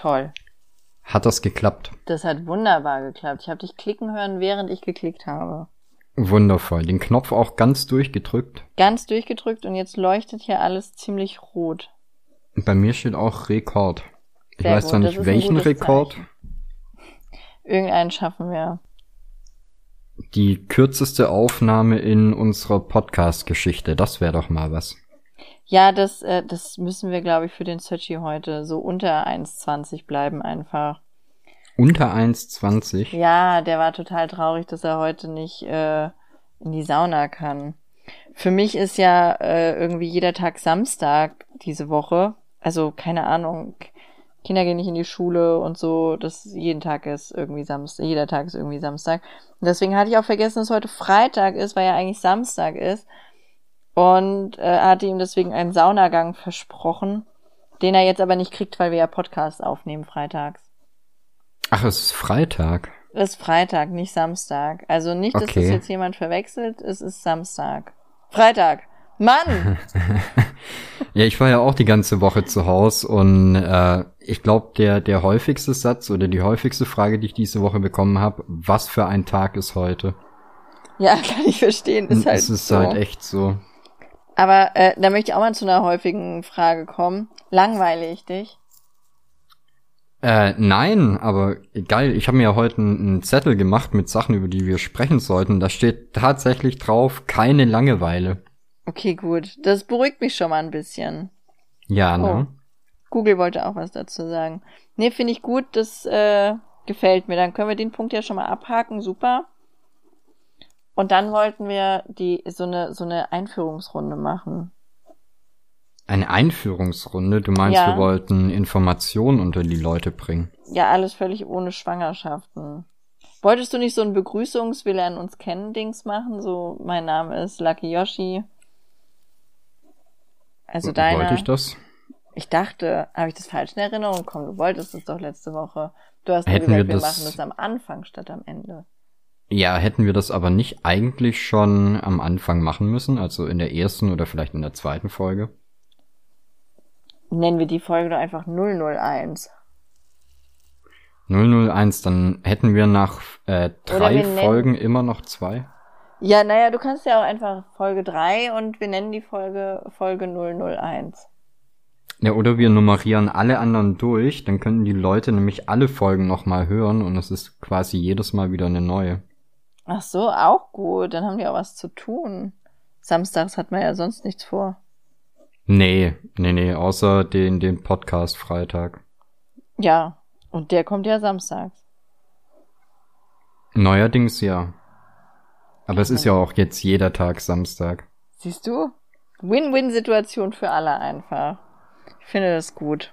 Toll. Hat das geklappt? Das hat wunderbar geklappt. Ich habe dich klicken hören, während ich geklickt habe. Wundervoll. Den Knopf auch ganz durchgedrückt. Ganz durchgedrückt und jetzt leuchtet hier alles ziemlich rot. Bei mir steht auch Rekord. Ich Sehr weiß gut, zwar nicht welchen Rekord. Zeichen. Irgendeinen schaffen wir. Die kürzeste Aufnahme in unserer Podcast-Geschichte. Das wäre doch mal was. Ja, das, äh, das müssen wir, glaube ich, für den Searchy heute so unter 1,20 bleiben einfach. Unter 1,20. Ja, der war total traurig, dass er heute nicht äh, in die Sauna kann. Für mich ist ja äh, irgendwie jeder Tag Samstag diese Woche. Also keine Ahnung. Kinder gehen nicht in die Schule und so. Das jeden Tag ist irgendwie Samstag. Jeder Tag ist irgendwie Samstag. Und deswegen hatte ich auch vergessen, dass heute Freitag ist, weil ja eigentlich Samstag ist. Und äh, hatte ihm deswegen einen Saunagang versprochen, den er jetzt aber nicht kriegt, weil wir ja Podcasts aufnehmen freitags. Ach, es ist Freitag. Es ist Freitag, nicht Samstag. Also nicht, dass Okay. das jetzt jemand verwechselt. Es ist Samstag. Freitag. Mann! Ja, ich war ja auch die ganze Woche zu Hause und äh, ich glaube, der, der häufigste Satz oder die häufigste Frage, die ich diese Woche bekommen habe, was für ein Tag ist heute? ja, kann ich verstehen. Ist halt es ist so. halt echt so. Aber äh, da möchte ich auch mal zu einer häufigen Frage kommen. Langweile ich dich? Äh, nein, aber geil, ich habe mir ja heute einen Zettel gemacht mit Sachen, über die wir sprechen sollten. Da steht tatsächlich drauf, keine Langeweile. Okay, gut. Das beruhigt mich schon mal ein bisschen. Ja, ne? Oh. Google wollte auch was dazu sagen. Nee, finde ich gut. Das äh, gefällt mir. Dann können wir den Punkt ja schon mal abhaken. Super. Und dann wollten wir die so eine so eine Einführungsrunde machen. Eine Einführungsrunde, du meinst, Ja. wir wollten Informationen unter die Leute bringen. Ja, alles völlig ohne Schwangerschaften. Wolltest du nicht so ein Begrüßungs-, wir lernen uns kennen Dings machen? So, mein Name ist Lucky Yoshi. Also deiner. Wollte ich das? Ich dachte, habe ich das falsch in Erinnerung? Komm, du wolltest es doch letzte Woche. Du hast Hätten gesagt, wir wir, das- machen das am Anfang statt am Ende. Ja, hätten wir das aber nicht eigentlich schon am Anfang machen müssen, also in der ersten oder vielleicht in der zweiten Folge? Nennen wir die Folge doch einfach 001. 001, dann hätten wir nach äh, drei wir Folgen immer noch zwei. Ja, naja, du kannst ja auch einfach Folge 3 und wir nennen die Folge Folge 001. Ja, oder wir nummerieren alle anderen durch, dann können die Leute nämlich alle Folgen nochmal hören und es ist quasi jedes Mal wieder eine neue. Ach so, auch gut. Dann haben die auch was zu tun. Samstags hat man ja sonst nichts vor. Nee, nee, nee, außer den, den Podcast Freitag. Ja, und der kommt ja samstags. Neuerdings ja. Aber es ist ja auch jetzt jeder Tag Samstag. Siehst du? Win-Win-Situation für alle einfach. Ich finde das gut.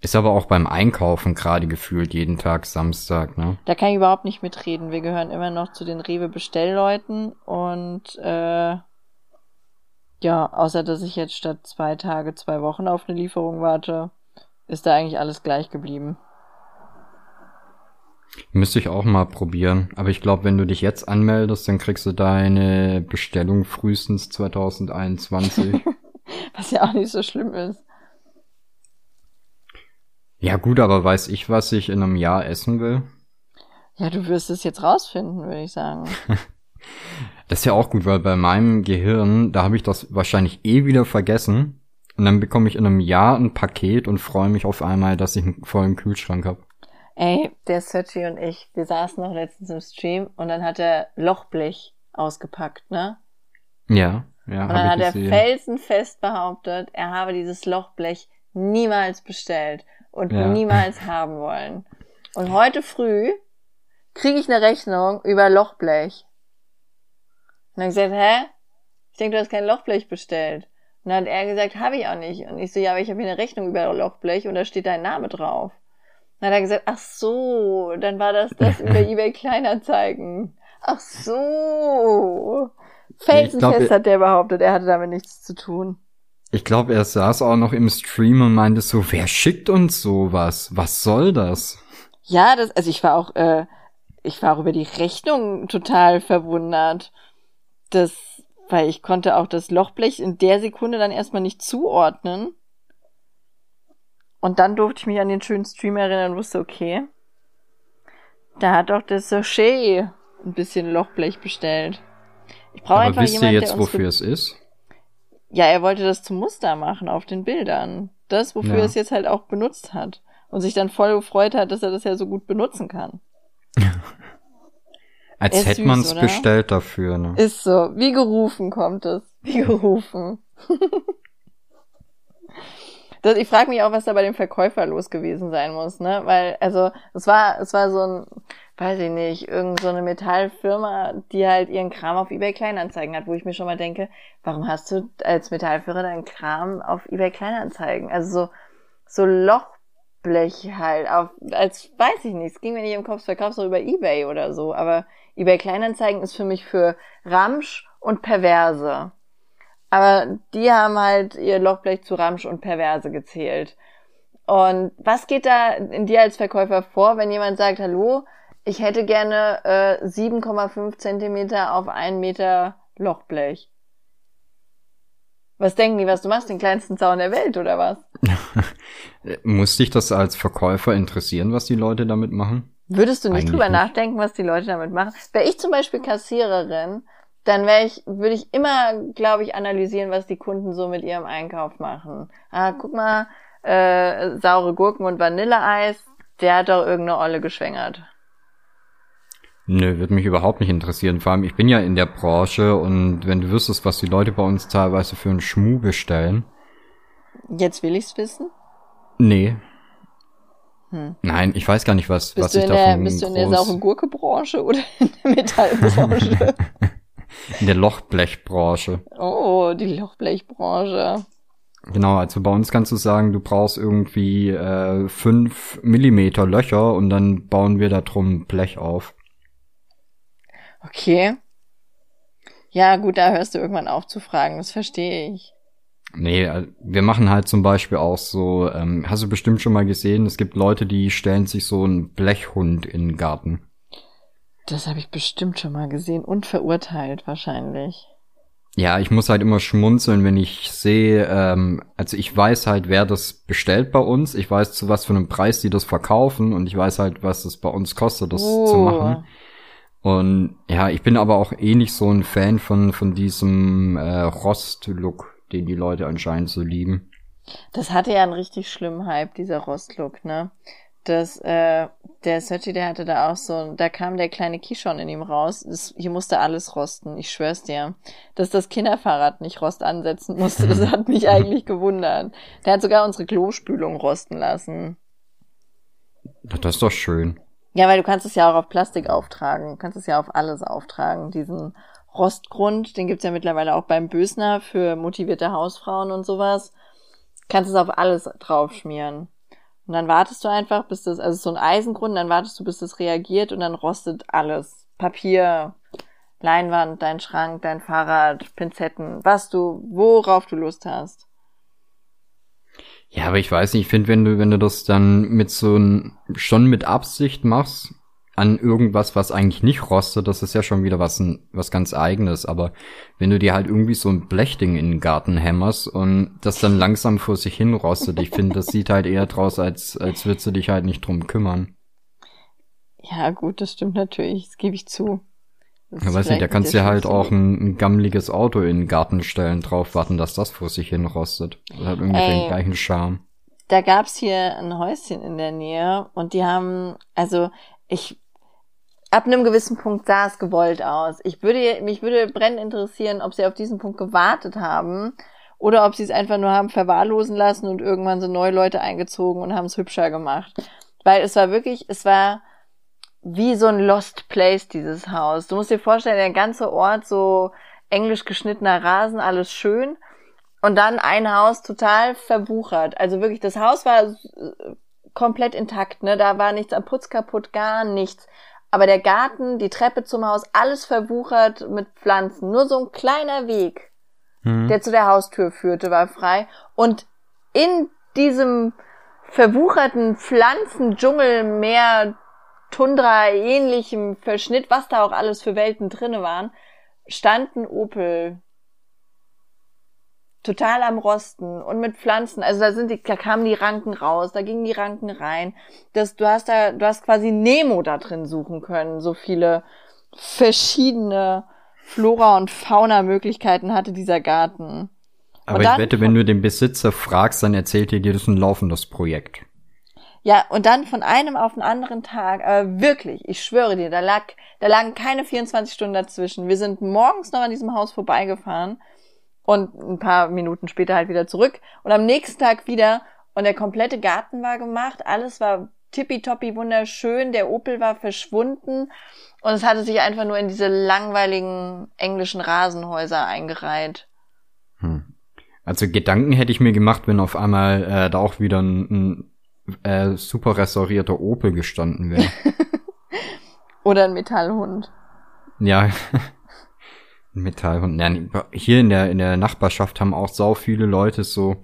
Ist aber auch beim Einkaufen gerade gefühlt jeden Tag Samstag, ne? Da kann ich überhaupt nicht mitreden. Wir gehören immer noch zu den Rewe-Bestellleuten und äh, ja, außer dass ich jetzt statt zwei Tage zwei Wochen auf eine Lieferung warte, ist da eigentlich alles gleich geblieben. Müsste ich auch mal probieren. Aber ich glaube, wenn du dich jetzt anmeldest, dann kriegst du deine Bestellung frühestens 2021. Was ja auch nicht so schlimm ist. Ja gut, aber weiß ich, was ich in einem Jahr essen will? Ja, du wirst es jetzt rausfinden, würde ich sagen. Das ist ja auch gut, weil bei meinem Gehirn, da habe ich das wahrscheinlich eh wieder vergessen. Und dann bekomme ich in einem Jahr ein Paket und freue mich auf einmal, dass ich einen vollen Kühlschrank habe. Ey, der Sergi und ich, wir saßen noch letztens im Stream und dann hat er Lochblech ausgepackt, ne? Ja, ja, Und dann hat er gesehen. felsenfest behauptet, er habe dieses Lochblech niemals bestellt und Ja. niemals haben wollen. Und heute früh kriege ich eine Rechnung über Lochblech. Und dann gesagt, hä? Ich denke, du hast kein Lochblech bestellt. Und dann hat er gesagt, habe ich auch nicht. Und ich so, ja, aber ich habe hier eine Rechnung über Lochblech und da steht dein Name drauf. Dann hat er gesagt, ach so, dann war das das über eBay Kleinanzeigen. Ach so. Felsenfest glaub, hat der behauptet, er hatte damit nichts zu tun. Ich glaube, er saß auch noch im Stream und meinte so, wer schickt uns sowas? Was soll das? Ja, das, also ich war auch, äh, ich war auch über die Rechnung total verwundert. Das, weil ich konnte auch das Lochblech in der Sekunde dann erstmal nicht zuordnen. Und dann durfte ich mich an den schönen Stream erinnern und wusste, okay, da hat doch der Sachet ein bisschen Lochblech bestellt. Ich brauche einfach wisst jemanden, ihr jetzt, wofür es ist? Ja, er wollte das zum Muster machen auf den Bildern. Das, wofür ja. er es jetzt halt auch benutzt hat. Und sich dann voll gefreut hat, dass er das ja so gut benutzen kann. Als hätte man es bestellt dafür, ne? Ist so. Wie gerufen kommt es. Wie gerufen. das, ich frage mich auch, was da bei dem Verkäufer los gewesen sein muss, ne? Weil, also, es war, es war so ein, weiß ich nicht, irgend so Metallfirma, die halt ihren Kram auf eBay Kleinanzeigen hat, wo ich mir schon mal denke, warum hast du als Metallfirma deinen Kram auf eBay Kleinanzeigen? Also so, so Lochblech halt, auf, als, weiß ich nicht, es ging mir nicht im Kopf, verkaufst du über eBay oder so, aber eBay Kleinanzeigen ist für mich für Ramsch und Perverse. Aber die haben halt ihr Lochblech zu Ramsch und Perverse gezählt. Und was geht da in dir als Verkäufer vor, wenn jemand sagt, hallo, ich hätte gerne äh, 7,5 Zentimeter auf einen Meter Lochblech? Was denken die, was du machst, den kleinsten Zaun der Welt oder was? Muss dich das als Verkäufer interessieren, was die Leute damit machen? Würdest du nicht Eigentlich drüber nicht. nachdenken, was die Leute damit machen? Wäre ich zum Beispiel Kassiererin, dann wäre ich, würde ich immer, glaube ich, analysieren, was die Kunden so mit ihrem Einkauf machen. Ah, guck mal, äh, saure Gurken und Vanilleeis, der hat doch irgendeine Olle geschwängert. Nö, würde mich überhaupt nicht interessieren. Vor allem, ich bin ja in der Branche und wenn du wüsstest, was die Leute bei uns teilweise für einen Schmuh bestellen. Jetzt will ich's wissen? Nee, hm. Nein, ich weiß gar nicht, was, bist was ich davon der, Bist du in der sauren Gurke-Branche oder in der Metallbranche? in der Lochblechbranche. Oh, die Lochblechbranche. Genau, also bei uns kannst du sagen, du brauchst irgendwie äh, fünf Millimeter Löcher und dann bauen wir da drum Blech auf. Okay. Ja, gut, da hörst du irgendwann auf zu fragen, das verstehe ich. Nee, äh, wir machen halt zum Beispiel auch so, ähm, hast du bestimmt schon mal gesehen, es gibt Leute, die stellen sich so einen Blechhund in den Garten. Das habe ich bestimmt schon mal gesehen und verurteilt wahrscheinlich. Ja, ich muss halt immer schmunzeln, wenn ich sehe, ähm, also ich weiß halt, wer das bestellt bei uns, ich weiß zu was für einem Preis die das verkaufen und ich weiß halt, was es bei uns kostet, das oh. zu machen. Und ja, ich bin aber auch eh nicht so ein Fan von, von diesem äh, Rost-Look den die Leute anscheinend so lieben. Das hatte ja einen richtig schlimmen Hype, dieser Rostlook, ne? Das, äh, der Sergi, der hatte da auch so, da kam der kleine Kishon in ihm raus. Das, hier musste alles rosten, ich schwör's dir. Dass das Kinderfahrrad nicht Rost ansetzen musste, das hat mich eigentlich gewundert. Der hat sogar unsere Klospülung rosten lassen. Das ist doch schön. Ja, weil du kannst es ja auch auf Plastik auftragen. Du kannst es ja auf alles auftragen, diesen Rostgrund, den gibt's ja mittlerweile auch beim Bösner für motivierte Hausfrauen und sowas. Kannst es auf alles draufschmieren. Und dann wartest du einfach, bis das, also so ein Eisengrund, dann wartest du, bis das reagiert und dann rostet alles. Papier, Leinwand, dein Schrank, dein Fahrrad, Pinzetten, was du, worauf du Lust hast. Ja, aber ich weiß nicht, ich finde, wenn du, wenn du das dann mit so ein, schon mit Absicht machst, an irgendwas, was eigentlich nicht rostet, das ist ja schon wieder was, was ganz eigenes. Aber wenn du dir halt irgendwie so ein Blechding in den Garten hämmerst und das dann langsam vor sich hin rostet, ich finde, das sieht halt eher draus, als, als würdest du dich halt nicht drum kümmern. Ja, gut, das stimmt natürlich, das gebe ich zu. Ja, weiß nicht, da kannst du ja halt auch ein, ein gammeliges Auto in den Garten stellen, drauf warten, dass das vor sich hin rostet. Das hat irgendwie Ey, den gleichen Charme. Da gab's hier ein Häuschen in der Nähe und die haben, also ich ab einem gewissen Punkt sah es gewollt aus. Ich würde, mich würde brennend interessieren, ob sie auf diesen Punkt gewartet haben oder ob sie es einfach nur haben verwahrlosen lassen und irgendwann so neue Leute eingezogen und haben es hübscher gemacht. Weil es war wirklich, es war wie so ein Lost Place, dieses Haus. Du musst dir vorstellen, der ganze Ort so englisch geschnittener Rasen, alles schön. Und dann ein Haus total verbuchert. Also wirklich, das Haus war komplett intakt, ne? Da war nichts am Putz kaputt, gar nichts. Aber der Garten, die Treppe zum Haus, alles verwuchert mit Pflanzen. Nur so ein kleiner Weg, mhm. der zu der Haustür führte, war frei. Und in diesem verwucherten Pflanzendschungel, mehr Tundra ähnlichem Verschnitt, was da auch alles für Welten drinne waren, standen Opel total am Rosten und mit Pflanzen. Also da sind die, da kamen die Ranken raus, da gingen die Ranken rein. Das, du hast da, du hast quasi Nemo da drin suchen können. So viele verschiedene Flora und Fauna Möglichkeiten hatte dieser Garten. Aber ich wette, wenn du den Besitzer fragst, dann erzählt er dir, das ist ein laufendes Projekt. Ja, und dann von einem auf den anderen Tag, aber wirklich, ich schwöre dir, da lag, da lagen keine 24 Stunden dazwischen. Wir sind morgens noch an diesem Haus vorbeigefahren und ein paar Minuten später halt wieder zurück und am nächsten Tag wieder und der komplette Garten war gemacht, alles war tippitoppi wunderschön, der Opel war verschwunden und es hatte sich einfach nur in diese langweiligen englischen Rasenhäuser eingereiht. Hm. Also Gedanken hätte ich mir gemacht, wenn auf einmal äh, da auch wieder ein, ein äh, super restaurierter Opel gestanden wäre. Oder ein Metallhund. Ja, Metallhund. Ja, hier in der in der Nachbarschaft haben auch sau viele Leute so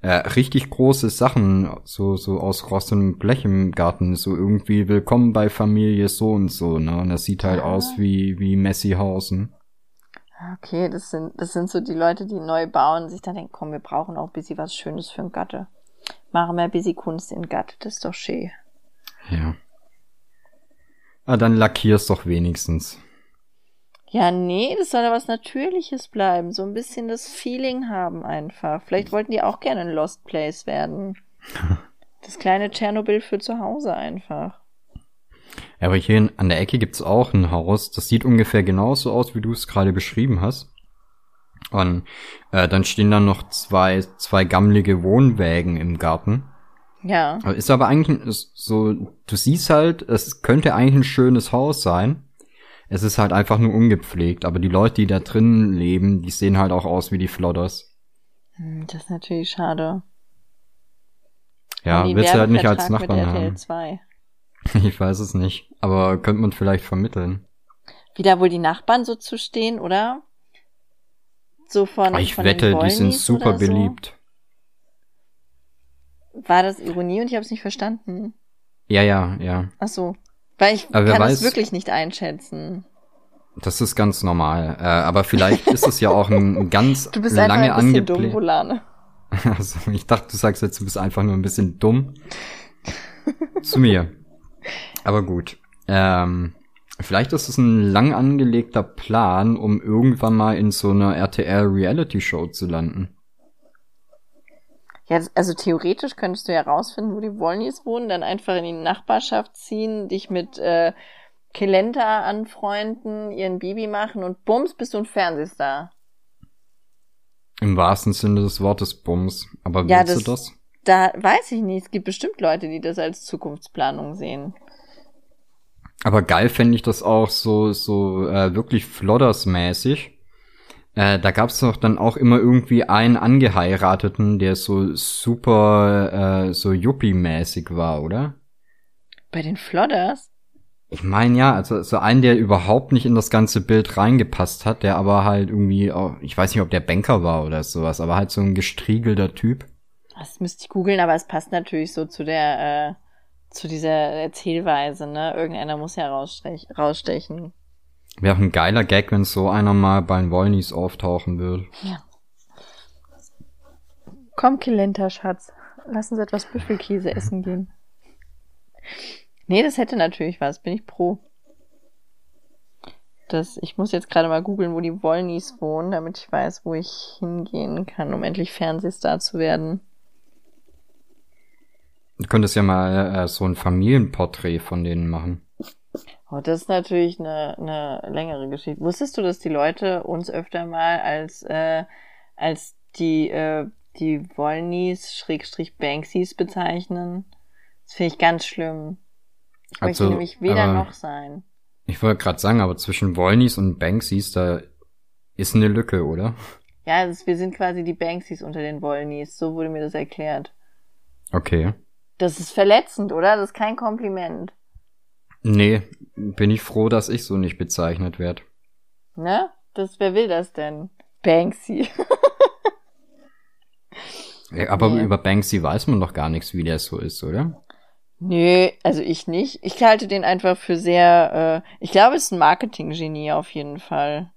äh, richtig große Sachen, so so aus rostem Blech im Garten, so irgendwie willkommen bei Familie so und so, ne? Und das sieht halt ja. aus wie wie Messihausen. Okay, das sind, das sind so die Leute, die neu bauen und sich dann denken, komm, wir brauchen auch ein bisschen was Schönes für ein Gatte. Machen wir ein bisschen Kunst in Gatte, das ist doch schön. Ja. Ah, dann lackier's doch wenigstens. Ja, nee, das soll ja was Natürliches bleiben. So ein bisschen das Feeling haben einfach. Vielleicht wollten die auch gerne ein Lost Place werden. Das kleine Tschernobyl für zu Hause einfach. Ja, aber hier an der Ecke gibt's auch ein Haus, das sieht ungefähr genauso aus, wie du es gerade beschrieben hast. Und äh, dann stehen da noch zwei, zwei gammlige Wohnwägen im Garten. Ja. Ist aber eigentlich so, du siehst halt, es könnte eigentlich ein schönes Haus sein. Es ist halt einfach nur ungepflegt, aber die Leute, die da drinnen leben, die sehen halt auch aus wie die Flodders. Hm, das ist natürlich schade. Ja, willst du halt nicht als Nachbarn haben. 2. Ich weiß es nicht, aber könnte man vielleicht vermitteln. Wie da wohl die Nachbarn so zu stehen, oder? So von. Ich von wette, die sind super beliebt. War das Ironie und ich habe es nicht verstanden? Ja, ja, ja. Ach so. Weil ich aber kann es wirklich nicht einschätzen. Das ist ganz normal. Äh, aber vielleicht ist es ja auch ein ganz du bist lange ein bisschen dumm, Volane. Also, ich dachte, du sagst jetzt, du bist einfach nur ein bisschen dumm. Zu mir. Aber gut. Ähm, vielleicht ist es ein lang angelegter Plan, um irgendwann mal in so einer RTL-Reality-Show zu landen. Ja, also theoretisch könntest du ja rausfinden, wo die Wollnies wohnen, dann einfach in die Nachbarschaft ziehen, dich mit äh, Kelenta anfreunden, ihren Baby machen und bums, bist du ein Fernsehstar. Im wahrsten Sinne des Wortes bums. Aber willst ja, das, du das? Da weiß ich nicht. Es gibt bestimmt Leute, die das als Zukunftsplanung sehen. Aber geil fände ich das auch so, so äh, wirklich Flodders-mäßig. Äh, da gab's doch dann auch immer irgendwie einen Angeheirateten, der so super, äh, so Yuppie-mäßig war, oder? Bei den Flodders? Ich meine ja, also so einen, der überhaupt nicht in das ganze Bild reingepasst hat, der aber halt irgendwie, auch, ich weiß nicht, ob der Banker war oder sowas, aber halt so ein gestriegelter Typ. Das müsste ich googeln, aber es passt natürlich so zu der, äh, zu dieser Erzählweise, ne? Irgendeiner muss ja rausstech rausstechen. Wäre auch ein geiler Gag, wenn so einer mal bei den Wollnies auftauchen würde. Ja. Komm, Kilenta, Schatz. Lass uns etwas Büffelkäse essen gehen. Nee, das hätte natürlich was. Bin ich pro. Das, ich muss jetzt gerade mal googeln, wo die Wollnies wohnen, damit ich weiß, wo ich hingehen kann, um endlich Fernsehstar zu werden. Du könntest ja mal äh, so ein Familienporträt von denen machen. Oh, das ist natürlich eine, eine längere Geschichte. Wusstest du, dass die Leute uns öfter mal als, äh, als die, äh, die Wollnies, Schrägstrich Banksys bezeichnen? Das finde ich ganz schlimm. Ich also, möchte nämlich weder noch sein. Ich wollte gerade sagen, aber zwischen Wollnies und Banksys, da ist eine Lücke, oder? Ja, ist, wir sind quasi die Banksys unter den Wollnies. So wurde mir das erklärt. Okay. Das ist verletzend, oder? Das ist kein Kompliment. Nee, bin ich froh, dass ich so nicht bezeichnet werde. Ne? Das, wer will das denn? Banksy. ja, aber nee. über Banksy weiß man doch gar nichts, wie der so ist, oder? Nö, also ich nicht. Ich halte den einfach für sehr, äh, ich glaube, es ist ein Marketing-Genie auf jeden Fall.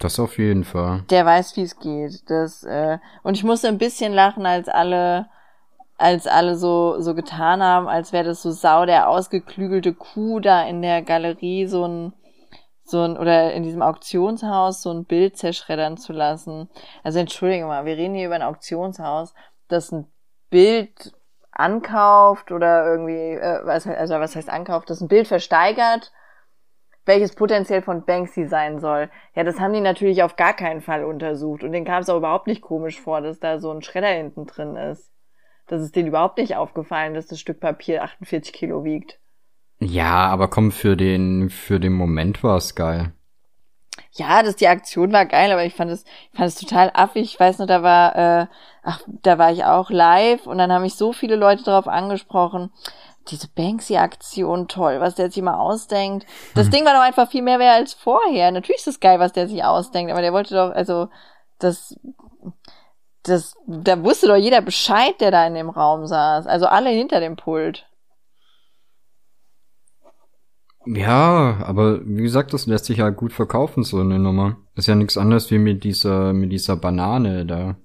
Das auf jeden Fall. Der weiß, wie es geht. Das, äh, und ich musste ein bisschen lachen, als alle, als alle so, so getan haben, als wäre das so sau der ausgeklügelte Kuh da in der Galerie so ein, so ein, oder in diesem Auktionshaus so ein Bild zerschreddern zu lassen. Also entschuldige mal, wir reden hier über ein Auktionshaus, das ein Bild ankauft oder irgendwie, äh, was, also was heißt ankauft, das ein Bild versteigert welches potenziell von Banksy sein soll. Ja, das haben die natürlich auf gar keinen Fall untersucht. Und denen kam es auch überhaupt nicht komisch vor, dass da so ein Schredder hinten drin ist. Das ist denen überhaupt nicht aufgefallen, dass das Stück Papier 48 Kilo wiegt. Ja, aber komm, für den, für den Moment war es geil. Ja, das, die Aktion war geil, aber ich fand es, ich fand es total affig. Ich weiß nur, da war, äh, ach, da war ich auch live und dann haben mich so viele Leute darauf angesprochen diese Banksy-Aktion toll, was der sich mal ausdenkt. Das hm. Ding war doch einfach viel mehr wert als vorher. Natürlich ist es geil, was der sich ausdenkt, aber der wollte doch, also, das, das, da wusste doch jeder Bescheid, der da in dem Raum saß. Also alle hinter dem Pult. Ja, aber wie gesagt, das lässt sich ja gut verkaufen, so eine Nummer. Ist ja nichts anderes wie mit dieser, mit dieser Banane da.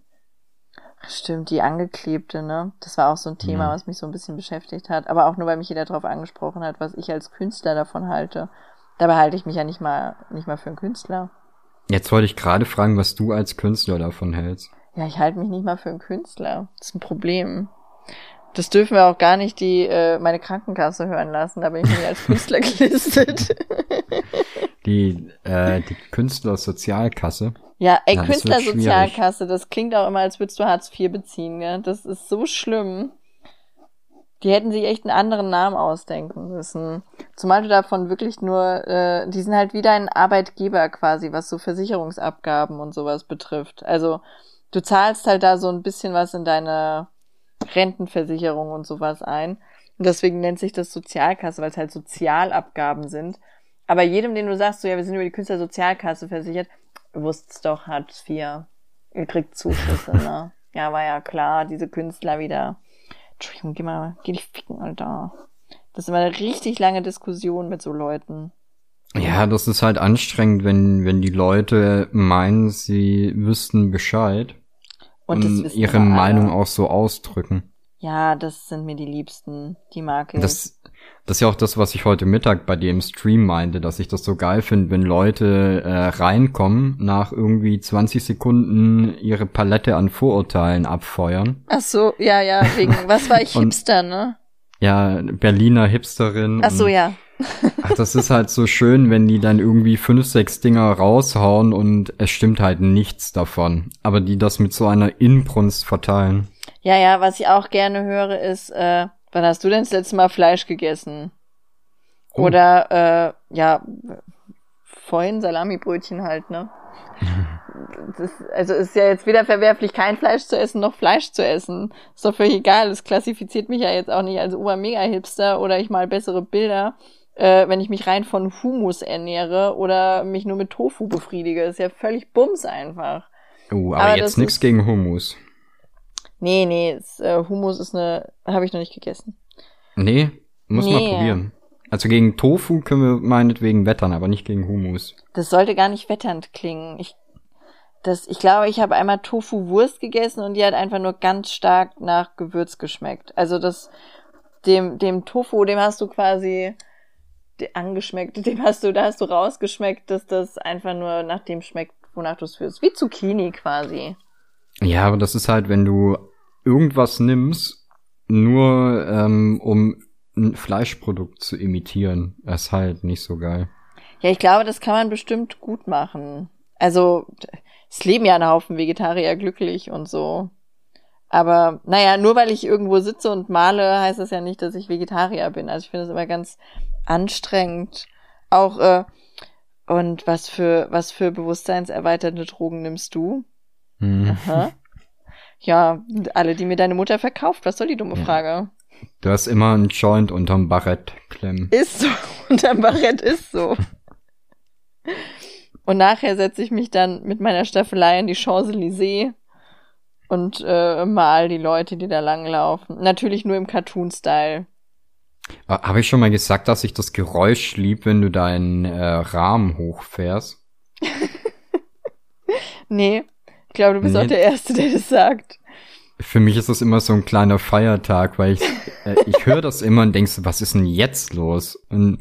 Stimmt, die angeklebte, ne? Das war auch so ein Thema, ja. was mich so ein bisschen beschäftigt hat. Aber auch nur, weil mich jeder darauf angesprochen hat, was ich als Künstler davon halte. Dabei halte ich mich ja nicht mal, nicht mal für einen Künstler. Jetzt wollte ich gerade fragen, was du als Künstler davon hältst. Ja, ich halte mich nicht mal für einen Künstler. Das ist ein Problem. Das dürfen wir auch gar nicht die äh, meine Krankenkasse hören lassen. Da bin ich nicht als Künstler gelistet. die äh, die Künstlersozialkasse. Ja, ey, ja, Künstlersozialkasse, das klingt auch immer, als würdest du Hartz IV beziehen, ne? Das ist so schlimm. Die hätten sich echt einen anderen Namen ausdenken müssen. Zumal du davon wirklich nur, äh, die sind halt wie dein Arbeitgeber quasi, was so Versicherungsabgaben und sowas betrifft. Also du zahlst halt da so ein bisschen was in deine Rentenversicherung und sowas ein. Und deswegen nennt sich das Sozialkasse, weil es halt Sozialabgaben sind. Aber jedem, den du sagst, so ja, wir sind über die Künstlersozialkasse versichert, wusst's doch, Hartz IV. Ihr kriegt Zuschüsse, ne? Ja, war ja klar, diese Künstler wieder. Entschuldigung, geh mal, geh dich ficken, Alter. Das ist immer eine richtig lange Diskussion mit so Leuten. Ja, das ist halt anstrengend, wenn, wenn die Leute meinen, sie wüssten Bescheid und, und ihre Meinung auch so ausdrücken. Ja, das sind mir die Liebsten, die mag ich. Das, das ist ja auch das, was ich heute Mittag bei dir im Stream meinte, dass ich das so geil finde, wenn Leute äh, reinkommen, nach irgendwie 20 Sekunden ihre Palette an Vorurteilen abfeuern. Ach so, ja, ja, wegen, was war ich, Hipster, ne? Ja, Berliner Hipsterin. Ach so, ja. Ach, das ist halt so schön, wenn die dann irgendwie fünf, sechs Dinger raushauen und es stimmt halt nichts davon. Aber die das mit so einer Inbrunst verteilen. Ja, ja, was ich auch gerne höre, ist, äh, Wann hast du denn das letzte Mal Fleisch gegessen? Oh. Oder, äh, ja, vorhin Salamibrötchen halt, ne? Das, also ist ja jetzt weder verwerflich, kein Fleisch zu essen, noch Fleisch zu essen. Ist doch völlig egal. Es klassifiziert mich ja jetzt auch nicht als Ober-Mega-Hipster oder ich mal bessere Bilder, äh, wenn ich mich rein von Humus ernähre oder mich nur mit Tofu befriedige. Ist ja völlig Bums einfach. Oh, aber, aber jetzt nichts gegen Humus. Nee, nee, es, äh, Hummus ist eine, habe ich noch nicht gegessen. Nee, muss nee. mal probieren. Also gegen Tofu können wir meinetwegen wettern, aber nicht gegen Hummus. Das sollte gar nicht wetternd klingen. Ich, das, ich glaube, ich habe einmal Tofu-Wurst gegessen und die hat einfach nur ganz stark nach Gewürz geschmeckt. Also das, dem, dem Tofu, dem hast du quasi angeschmeckt, dem hast du, da hast du rausgeschmeckt, dass das einfach nur nach dem schmeckt, wonach du es fühlst. Wie Zucchini quasi. Ja, aber das ist halt, wenn du irgendwas nimmst, nur ähm, um ein Fleischprodukt zu imitieren, ist halt nicht so geil. Ja, ich glaube, das kann man bestimmt gut machen. Also, es leben ja ein Haufen Vegetarier glücklich und so. Aber naja, nur weil ich irgendwo sitze und male, heißt das ja nicht, dass ich Vegetarier bin. Also ich finde es immer ganz anstrengend. Auch, äh, und was für, was für bewusstseinserweiternde Drogen nimmst du? Mhm. Aha. Ja, alle, die mir deine Mutter verkauft, was soll die dumme ja. Frage? Du hast immer ein Joint unterm Barett klemmen. Ist so, unterm Barett ist so. Und nachher setze ich mich dann mit meiner Staffelei in die Champs-Élysées und äh, mal die Leute, die da langlaufen. Natürlich nur im Cartoon-Style. Habe ich schon mal gesagt, dass ich das Geräusch lieb, wenn du deinen äh, Rahmen hochfährst? Nee, ich glaube, du bist nee. auch der Erste, der das sagt. Für mich ist das immer so ein kleiner Feiertag, weil ich, äh, ich höre das immer und denkst, was ist denn jetzt los? Und,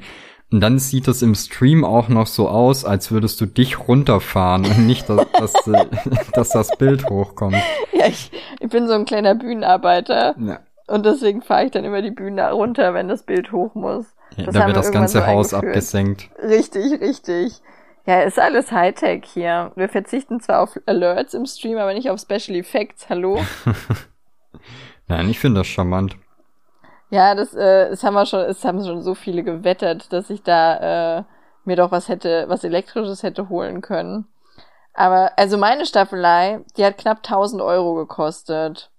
und dann sieht das im Stream auch noch so aus, als würdest du dich runterfahren und nicht, dass, dass, dass das Bild hochkommt. Ja, ich, ich bin so ein kleiner Bühnenarbeiter. Ja. Und deswegen fahre ich dann immer die Bühne runter, wenn das Bild hoch muss. Ja, da wird das ganze so Haus abgesenkt. Richtig, richtig. Ja, ist alles Hightech hier. Wir verzichten zwar auf Alerts im Stream, aber nicht auf Special Effects. Hallo? Nein, ich finde das charmant. Ja, das, äh, das haben wir schon, es haben schon so viele gewettert, dass ich da äh, mir doch was hätte, was elektrisches hätte holen können. Aber also meine Staffelei, die hat knapp 1000 Euro gekostet.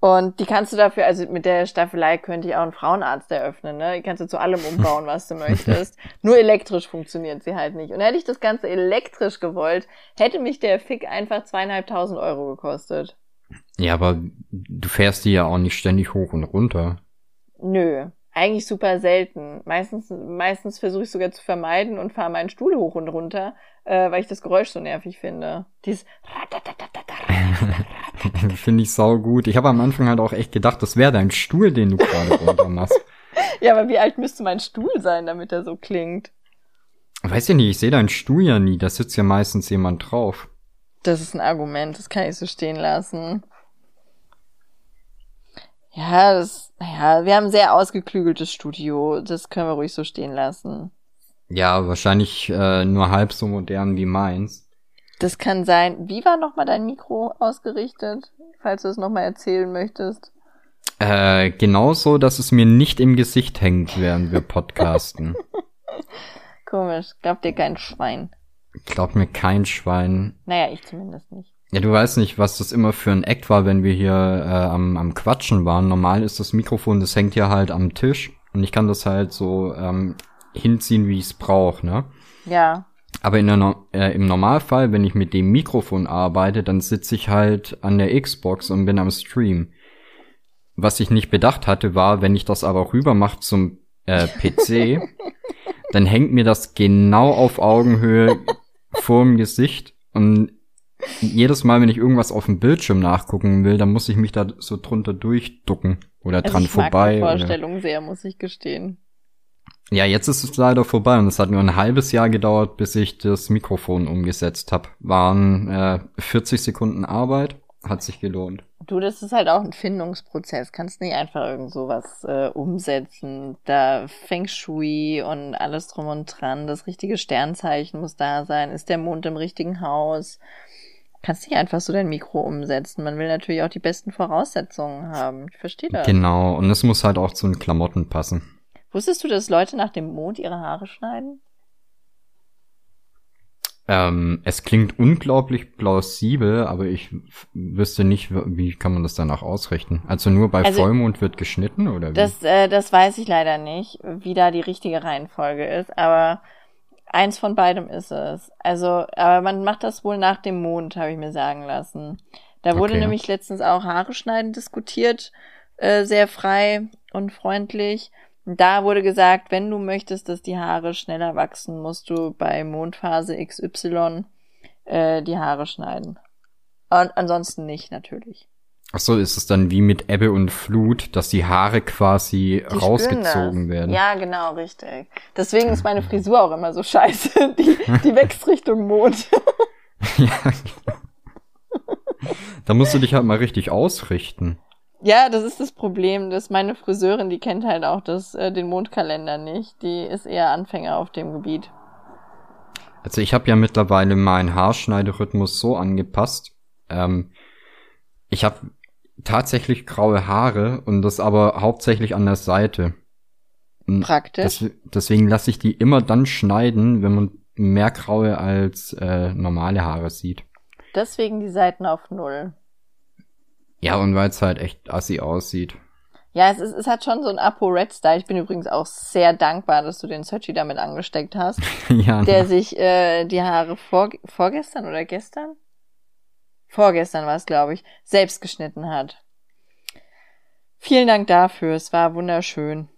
Und die kannst du dafür, also mit der Staffelei könnte ich auch einen Frauenarzt eröffnen, ne? Die kannst du zu allem umbauen, was du möchtest. Nur elektrisch funktioniert sie halt nicht. Und hätte ich das Ganze elektrisch gewollt, hätte mich der Fick einfach zweieinhalbtausend Euro gekostet. Ja, aber du fährst die ja auch nicht ständig hoch und runter. Nö, eigentlich super selten. Meistens, meistens versuche ich sogar zu vermeiden und fahre meinen Stuhl hoch und runter, äh, weil ich das Geräusch so nervig finde. Dieses Finde ich sau gut. Ich habe am Anfang halt auch echt gedacht, das wäre dein Stuhl, den du gerade runter machst. ja, aber wie alt müsste mein Stuhl sein, damit er so klingt? Weiß ich nicht, ich sehe deinen Stuhl ja nie. Da sitzt ja meistens jemand drauf. Das ist ein Argument, das kann ich so stehen lassen. Ja, das, ja, wir haben ein sehr ausgeklügeltes Studio. Das können wir ruhig so stehen lassen. Ja, wahrscheinlich äh, nur halb so modern wie meins. Das kann sein. Wie war nochmal dein Mikro ausgerichtet, falls du es nochmal erzählen möchtest? Äh, genauso, dass es mir nicht im Gesicht hängt, während wir podcasten. Komisch. Glaubt dir kein Schwein. Glaubt mir kein Schwein. Naja, ich zumindest nicht. Ja, du weißt nicht, was das immer für ein Act war, wenn wir hier äh, am, am Quatschen waren. Normal ist das Mikrofon, das hängt ja halt am Tisch und ich kann das halt so ähm, hinziehen, wie ich es brauche, ne? Ja. Aber in der, äh, im Normalfall, wenn ich mit dem Mikrofon arbeite, dann sitze ich halt an der Xbox und bin am Stream. Was ich nicht bedacht hatte, war, wenn ich das aber rüber mache zum äh, PC, dann hängt mir das genau auf Augenhöhe vorm Gesicht und jedes Mal, wenn ich irgendwas auf dem Bildschirm nachgucken will, dann muss ich mich da so drunter durchducken oder also dran ich vorbei. Mag die Vorstellung oder... sehr, muss ich gestehen. Ja, jetzt ist es leider vorbei und es hat nur ein halbes Jahr gedauert, bis ich das Mikrofon umgesetzt habe. Waren äh, 40 Sekunden Arbeit, hat sich gelohnt. Du, das ist halt auch ein Findungsprozess. Kannst nicht einfach irgend sowas äh, umsetzen. Da Feng Shui und alles drum und dran. Das richtige Sternzeichen muss da sein. Ist der Mond im richtigen Haus? Kannst nicht einfach so dein Mikro umsetzen. Man will natürlich auch die besten Voraussetzungen haben. Ich verstehe das. Genau, und es muss halt auch zu den Klamotten passen. Wusstest du, dass Leute nach dem Mond ihre Haare schneiden? Ähm, es klingt unglaublich plausibel, aber ich wüsste nicht, wie kann man das danach ausrichten. Also nur bei also, Vollmond wird geschnitten oder wie? Das, äh, das weiß ich leider nicht, wie da die richtige Reihenfolge ist, aber eins von beidem ist es. Also, aber man macht das wohl nach dem Mond, habe ich mir sagen lassen. Da wurde okay. nämlich letztens auch Haare schneiden diskutiert, äh, sehr frei und freundlich. Da wurde gesagt, wenn du möchtest, dass die Haare schneller wachsen, musst du bei Mondphase XY äh, die Haare schneiden. Und ansonsten nicht, natürlich. Ach so, ist es dann wie mit Ebbe und Flut, dass die Haare quasi die rausgezogen werden? Ja, genau, richtig. Deswegen ist meine Frisur auch immer so scheiße. Die, die wächst Richtung Mond. ja. Da musst du dich halt mal richtig ausrichten. Ja, das ist das Problem, dass meine Friseurin, die kennt halt auch das, äh, den Mondkalender nicht. Die ist eher Anfänger auf dem Gebiet. Also ich habe ja mittlerweile meinen Haarschneiderhythmus so angepasst. Ähm, ich habe tatsächlich graue Haare und das aber hauptsächlich an der Seite. Praktisch. Das, deswegen lasse ich die immer dann schneiden, wenn man mehr graue als äh, normale Haare sieht. Deswegen die Seiten auf Null. Ja, und weil es halt echt assi aussieht. Ja, es, ist, es hat schon so ein Apo-Red-Style. Ich bin übrigens auch sehr dankbar, dass du den Sochi damit angesteckt hast. ja, der na. sich äh, die Haare vor, vorgestern oder gestern? Vorgestern war es, glaube ich, selbst geschnitten hat. Vielen Dank dafür. Es war wunderschön.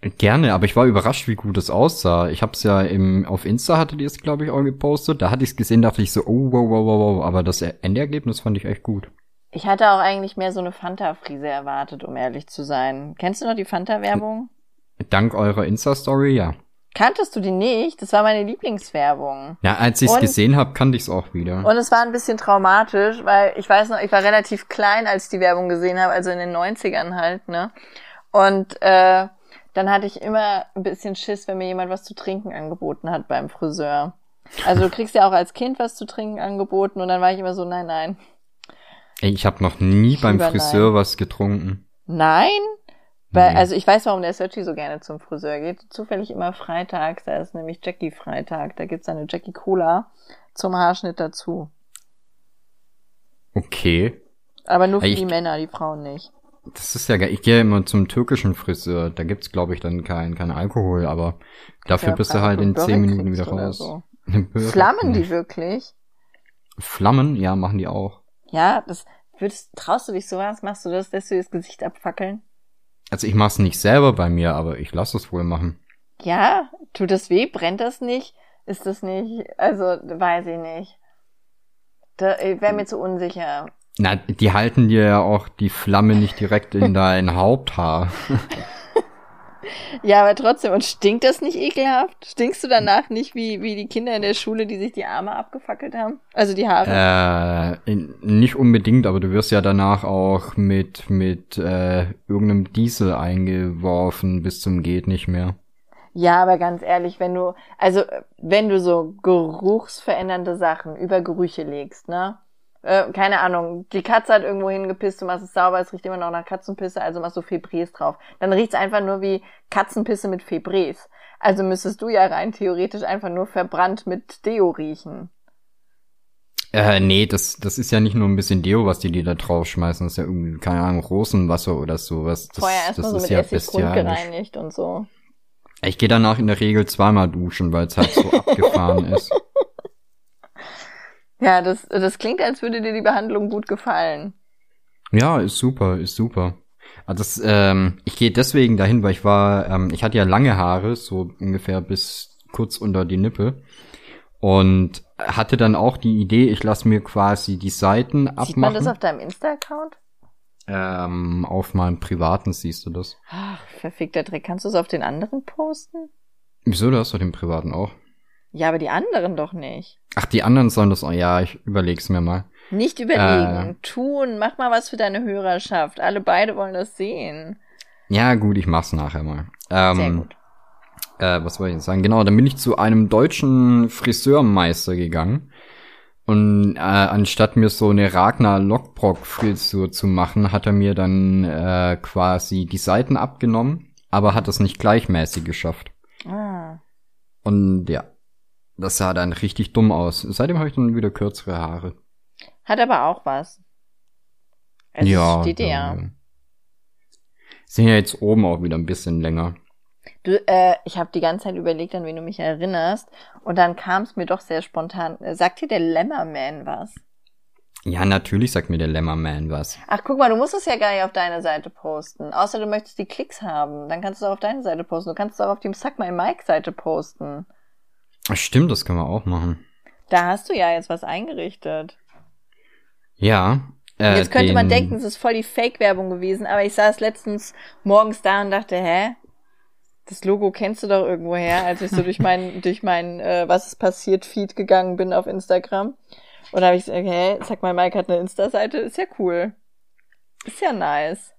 Gerne, aber ich war überrascht, wie gut es aussah. Ich hab's ja im, auf Insta hatte die es, glaube ich, auch gepostet. Da hatte ich es gesehen, dachte ich so, oh, wow, wow, wow, wow. Aber das Endergebnis fand ich echt gut. Ich hatte auch eigentlich mehr so eine Fanta-Frise erwartet, um ehrlich zu sein. Kennst du noch die Fanta-Werbung? Dank eurer Insta-Story, ja. Kanntest du die nicht? Das war meine Lieblingswerbung. Ja, als ich es gesehen habe, kannte ich es auch wieder. Und es war ein bisschen traumatisch, weil ich weiß noch, ich war relativ klein, als ich die Werbung gesehen habe, also in den 90ern halt, ne? Und äh, dann hatte ich immer ein bisschen Schiss, wenn mir jemand was zu trinken angeboten hat beim Friseur. Also du kriegst ja auch als Kind was zu trinken angeboten und dann war ich immer so, nein, nein. Ey, ich habe noch nie beim Friseur nein. was getrunken. Nein? Weil, nee. also ich weiß, warum der Sergi so gerne zum Friseur geht. Zufällig immer freitags, da ist nämlich Jackie Freitag. Da gibt's eine Jackie Cola zum Haarschnitt dazu. Okay. Aber nur für ich, die Männer, die Frauen nicht. Das ist ja geil. Ich gehe immer zum türkischen Friseur. Da gibt's, glaube ich, dann kein, kein Alkohol, aber dafür ja, bist du halt in zehn Minuten wieder raus. So. Flammen die wirklich? Flammen? Ja, machen die auch. Ja, das würdest, traust du dich sowas? Machst du das, dass du das Gesicht abfackeln? Also ich mach's nicht selber bei mir, aber ich lass es wohl machen. Ja, tut das weh? Brennt das nicht? Ist das nicht? Also, weiß ich nicht. Da, wäre mir zu unsicher. Na, die halten dir ja auch die Flamme nicht direkt in dein Haupthaar. ja, aber trotzdem. Und stinkt das nicht ekelhaft? Stinkst du danach nicht wie, wie die Kinder in der Schule, die sich die Arme abgefackelt haben? Also die Haare? Äh, nicht unbedingt, aber du wirst ja danach auch mit, mit äh, irgendeinem Diesel eingeworfen bis zum geht nicht mehr. Ja, aber ganz ehrlich, wenn du, also wenn du so geruchsverändernde Sachen über Gerüche legst, ne? Äh, keine Ahnung, die Katze hat irgendwo hingepisst, du machst es sauber, es riecht immer noch nach Katzenpisse, also machst du Febrés drauf. Dann riecht's einfach nur wie Katzenpisse mit Febrés. Also müsstest du ja rein theoretisch einfach nur verbrannt mit Deo riechen. Äh, nee, das, das ist ja nicht nur ein bisschen Deo, was die, die da draufschmeißen. Das ist ja irgendwie, keine Ahnung, Rosenwasser oder sowas. Das, Vorher erstmal so mit ja Essig gereinigt und so. Ich gehe danach in der Regel zweimal duschen, weil es halt so abgefahren ist. Ja, das, das klingt, als würde dir die Behandlung gut gefallen. Ja, ist super, ist super. Also das, ähm, ich gehe deswegen dahin, weil ich war, ähm, ich hatte ja lange Haare, so ungefähr bis kurz unter die Nippe. Und hatte dann auch die Idee, ich lasse mir quasi die Seiten abmachen. Sieht man das auf deinem Insta-Account? Ähm, auf meinem privaten siehst du das. Ach, verfickter Dreck. Kannst du es auf den anderen posten? Wieso, du hast du den privaten auch? Ja, aber die anderen doch nicht. Ach, die anderen sollen das. Ja, ich überleg's mir mal. Nicht überlegen, äh, tun, mach mal was für deine Hörerschaft. Alle beide wollen das sehen. Ja, gut, ich mach's nachher mal. Ähm, Sehr gut. Äh, was wollte ich jetzt sagen? Genau, dann bin ich zu einem deutschen Friseurmeister gegangen. Und äh, anstatt mir so eine Ragnar Lockbrock Frisur zu machen, hat er mir dann äh, quasi die Seiten abgenommen, aber hat es nicht gleichmäßig geschafft. Ah. Und ja, das sah dann richtig dumm aus. Seitdem habe ich dann wieder kürzere Haare. Hat aber auch was. Es ja. Steht ja. Sind ja jetzt oben auch wieder ein bisschen länger. Du, äh, ich habe die ganze Zeit überlegt, an wen du mich erinnerst. Und dann kam es mir doch sehr spontan. Sagt dir der Lemmerman was? Ja, natürlich sagt mir der Lemmerman was. Ach, guck mal, du musst es ja gar nicht auf deine Seite posten. Außer du möchtest die Klicks haben. Dann kannst du es auch auf deine Seite posten. Du kannst es auch auf die Suck My Mike Seite posten. Stimmt, das können wir auch machen. Da hast du ja jetzt was eingerichtet. Ja. Äh, jetzt könnte den... man denken, es ist voll die Fake-Werbung gewesen, aber ich saß letztens morgens da und dachte, hä? Das Logo kennst du doch irgendwoher, als ich so durch mein, durch mein äh, Was ist passiert Feed gegangen bin auf Instagram. Und da habe ich gesagt, hä, sag mal, Mike hat eine Insta-Seite, ist ja cool. Ist ja nice.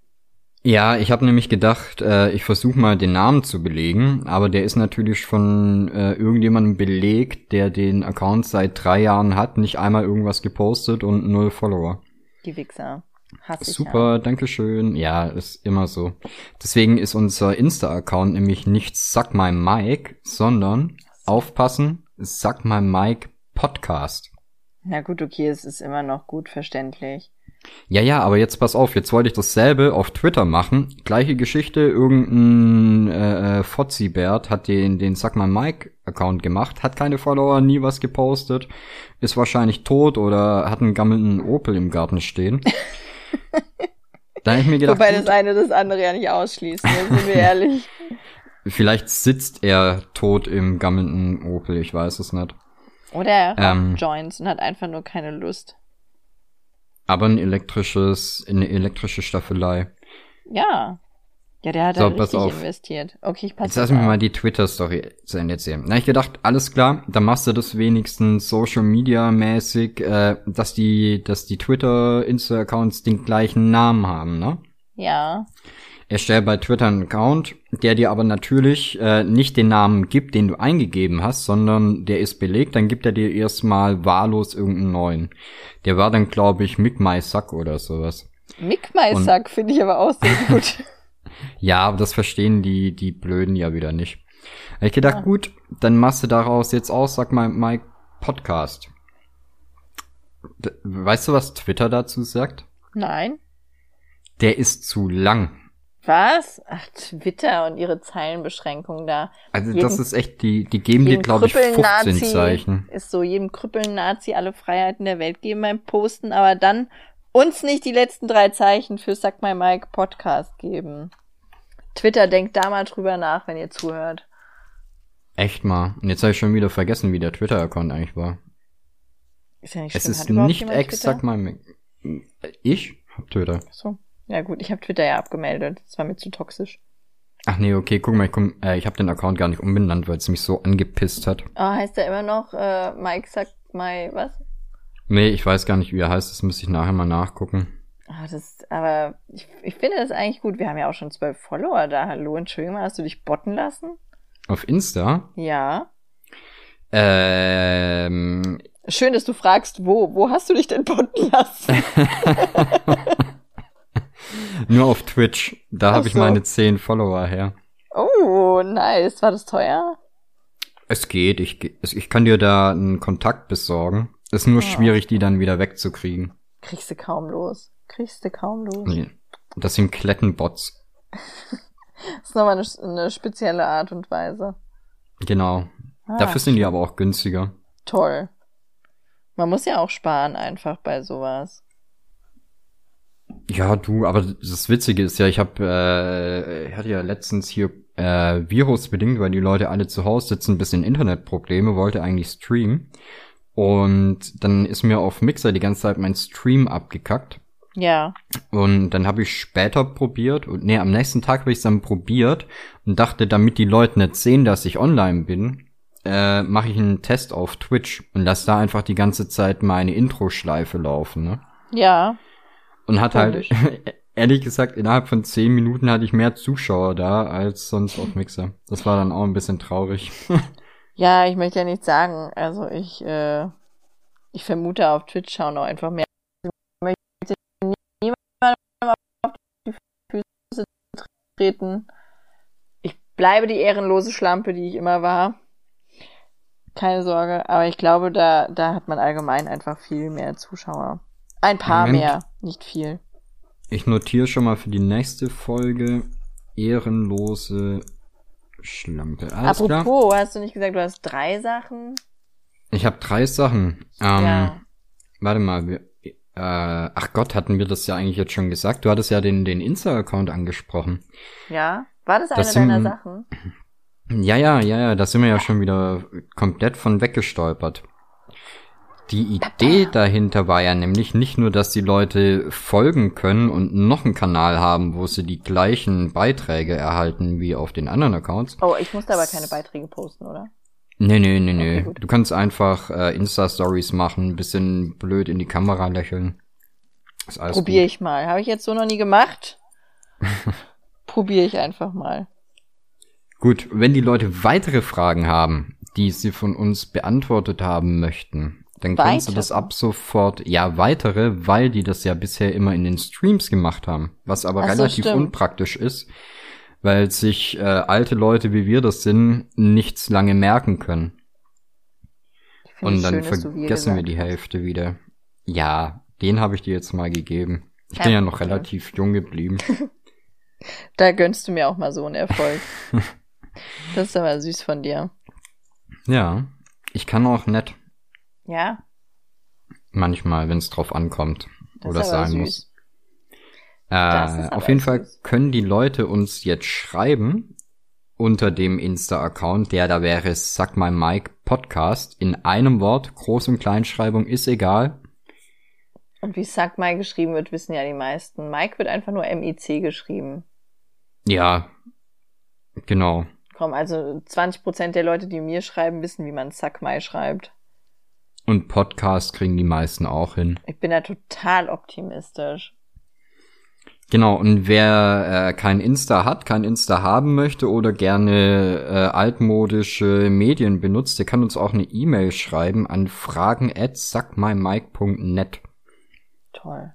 Ja, ich habe nämlich gedacht, äh, ich versuche mal den Namen zu belegen, aber der ist natürlich von äh, irgendjemandem belegt, der den Account seit drei Jahren hat, nicht einmal irgendwas gepostet und null Follower. Die Wichser. Hass Super, ja. danke schön. Ja, ist immer so. Deswegen ist unser Insta-Account nämlich nicht Suck My Mike, sondern aufpassen, Suck My Mike Podcast. Na gut, okay, es ist immer noch gut verständlich. Ja, ja, aber jetzt pass auf, jetzt wollte ich dasselbe auf Twitter machen. Gleiche Geschichte, irgendein äh, äh Fozzi-Bert hat den, den Suck My Mike Account gemacht, hat keine Follower, nie was gepostet, ist wahrscheinlich tot oder hat einen gammelnden Opel im Garten stehen. da hab ich mir gedacht, Wobei das eine das andere ja nicht ausschließt, ne, sind wir ehrlich. Vielleicht sitzt er tot im gammelnden Opel, ich weiß es nicht. Oder er Ähm. Joints und hat einfach nur keine Lust. Aber ein elektrisches, eine elektrische Staffelei. Ja. Ja, der hat So, da richtig investiert. Okay, ich passe Jetzt lass mich mal die Twitter-Story zu Ende erzählen. Na, ich gedacht, alles klar, dann machst du das wenigstens Social Media mäßig, äh, dass die, dass die Twitter, Insta-Accounts den gleichen Namen haben, ne? Ja. Erstell bei Twitter einen Account, der dir aber natürlich äh, nicht den Namen gibt, den du eingegeben hast, sondern der ist belegt, dann gibt er dir erstmal wahllos irgendeinen neuen. Der war dann, glaube ich, Mick My Suck oder sowas. Mick finde ich aber auch sehr gut. Ja, aber das verstehen die, die Blöden ja wieder nicht. Ich gedacht, Ja. gut, dann machst du daraus jetzt auch, sag mal, Mike Podcast. Weißt du, was Twitter dazu sagt? Nein. Der ist zu lang. Was? Ach, Twitter und ihre Zeilenbeschränkung da. Also Jeden- das ist echt, die, die geben dir, Jedem glaube ich, 15 Krüppeln-Nazi Zeichen. ist so, jedem Krüppeln-Nazi alle Freiheiten der Welt geben beim Posten, aber dann uns nicht die letzten drei Zeichen für Sack My Mike Podcast geben. Twitter, denkt da mal drüber nach, wenn ihr zuhört. Echt mal. Und jetzt habe ich schon wieder vergessen, wie der Twitter-Account eigentlich war. Ist ja nicht Es schlimm. ist Hat überhaupt nicht exakt mein... Ich hab Twitter. So. Ja gut, ich habe Twitter ja abgemeldet. Das war mir zu toxisch. Ach nee, okay, guck mal, ich, komm, äh, ich habe den Account gar nicht umbenannt, weil es mich so angepisst hat. Oh, heißt er immer noch äh, Mike Sack My was? Nee, ich weiß gar nicht, wie er heißt, das müsste ich nachher mal nachgucken. Ah, das, aber ich, ich finde das eigentlich gut. Wir haben ja auch schon zwölf Follower da. Hallo, Entschuldigung, mal, hast du dich botten lassen? Auf Insta? Ja. Ähm, Schön, dass du fragst, wo. Wo hast du dich denn botten lassen? nur auf Twitch. Da habe ich so. meine 10 Follower her. Oh, nice. War das teuer? Es geht, ich, ich kann dir da einen Kontakt besorgen. Ist nur Ah. schwierig, die dann wieder wegzukriegen. Kriegst du kaum los. Kriegst du kaum los. Nee. Das sind Klettenbots. Das ist nochmal eine, eine spezielle Art und Weise. Genau. Ah, Dafür sind die aber auch günstiger. Toll. Man muss ja auch sparen einfach bei sowas. Ja, du, aber das Witzige ist ja, ich habe, äh, ich hatte ja letztens hier äh, virusbedingt, weil die Leute alle zu Hause sitzen, ein bisschen Internetprobleme, wollte eigentlich streamen. Und dann ist mir auf Mixer die ganze Zeit mein Stream abgekackt. Ja. Und dann habe ich später probiert, und nee, am nächsten Tag habe ich es dann probiert und dachte, damit die Leute nicht sehen, dass ich online bin, äh, mache ich einen Test auf Twitch und lass da einfach die ganze Zeit meine Intro-Schleife laufen, ne? Ja. Und hat Komisch. halt, ehrlich gesagt, innerhalb von zehn Minuten hatte ich mehr Zuschauer da als sonst auf Mixer. Das war dann auch ein bisschen traurig. Ja, ich möchte ja nicht sagen. Also ich, äh, ich vermute auf Twitch schauen auch einfach mehr. Ich möchte niemandem auf die Füße treten. Ich bleibe die ehrenlose Schlampe, die ich immer war. Keine Sorge, aber ich glaube, da, da hat man allgemein einfach viel mehr Zuschauer. Ein paar Moment. mehr, nicht viel. Ich notiere schon mal für die nächste Folge ehrenlose Schlampe. Alles klar. Apropos, hast du nicht gesagt, du hast drei Sachen? Ich habe drei Sachen. Ähm, ja. Warte mal, wir, äh, ach Gott, hatten wir das ja eigentlich jetzt schon gesagt? Du hattest ja den, den Insta-Account angesprochen. Ja? War das eine Das sind- deiner Sachen? Ja, ja, ja, ja, da sind wir ja schon wieder komplett von weggestolpert. Die Idee dahinter war ja nämlich nicht nur, dass die Leute folgen können und noch einen Kanal haben, wo sie die gleichen Beiträge erhalten wie auf den anderen Accounts. Oh, ich musste aber keine Beiträge posten, oder? Nee, nee, nee, nee. Okay, du kannst einfach äh, Insta-Stories machen, ein bisschen blöd in die Kamera lächeln. Ist alles Probiere gut. ich mal. Habe ich jetzt so noch nie gemacht. Probiere ich einfach mal. Gut, wenn die Leute weitere Fragen haben, die sie von uns beantwortet haben möchten, dann kannst du das Weitere? ab sofort, ja, weitere, weil die das ja bisher immer in den Streams gemacht haben, was aber Ach so, relativ stimmt. unpraktisch ist, weil sich äh, alte Leute, wie wir das sind, nichts lange merken können. Und dann schön, vergessen wir die. Hälfte wieder. Ja, den habe ich dir jetzt mal gegeben. Ich Kein bin ja noch Problem. relativ jung geblieben. Da gönnst du mir auch mal so einen Erfolg. das ist aber süß von dir. ja, ich kann auch nett Ja, manchmal, wenn es drauf ankommt das oder sein süß. muss. Äh, auf jeden Fall süß. können die Leute uns jetzt schreiben unter dem Insta-Account, der da wäre Suck My Mike Podcast in einem Wort, Groß- und Kleinschreibung ist egal. Und wie Suck My geschrieben wird, wissen ja die meisten. Mike wird einfach nur M-I-C geschrieben. Ja, genau. Komm, also 20% der Leute, die mir schreiben, wissen, wie man Suck My schreibt. Und Podcast kriegen die meisten auch hin. Ich bin da total optimistisch. Genau, und wer äh, kein Insta hat, kein Insta haben möchte oder gerne äh, altmodische Medien benutzt, der kann uns auch eine E-Mail schreiben an fragen at suckmymike.net. Toll.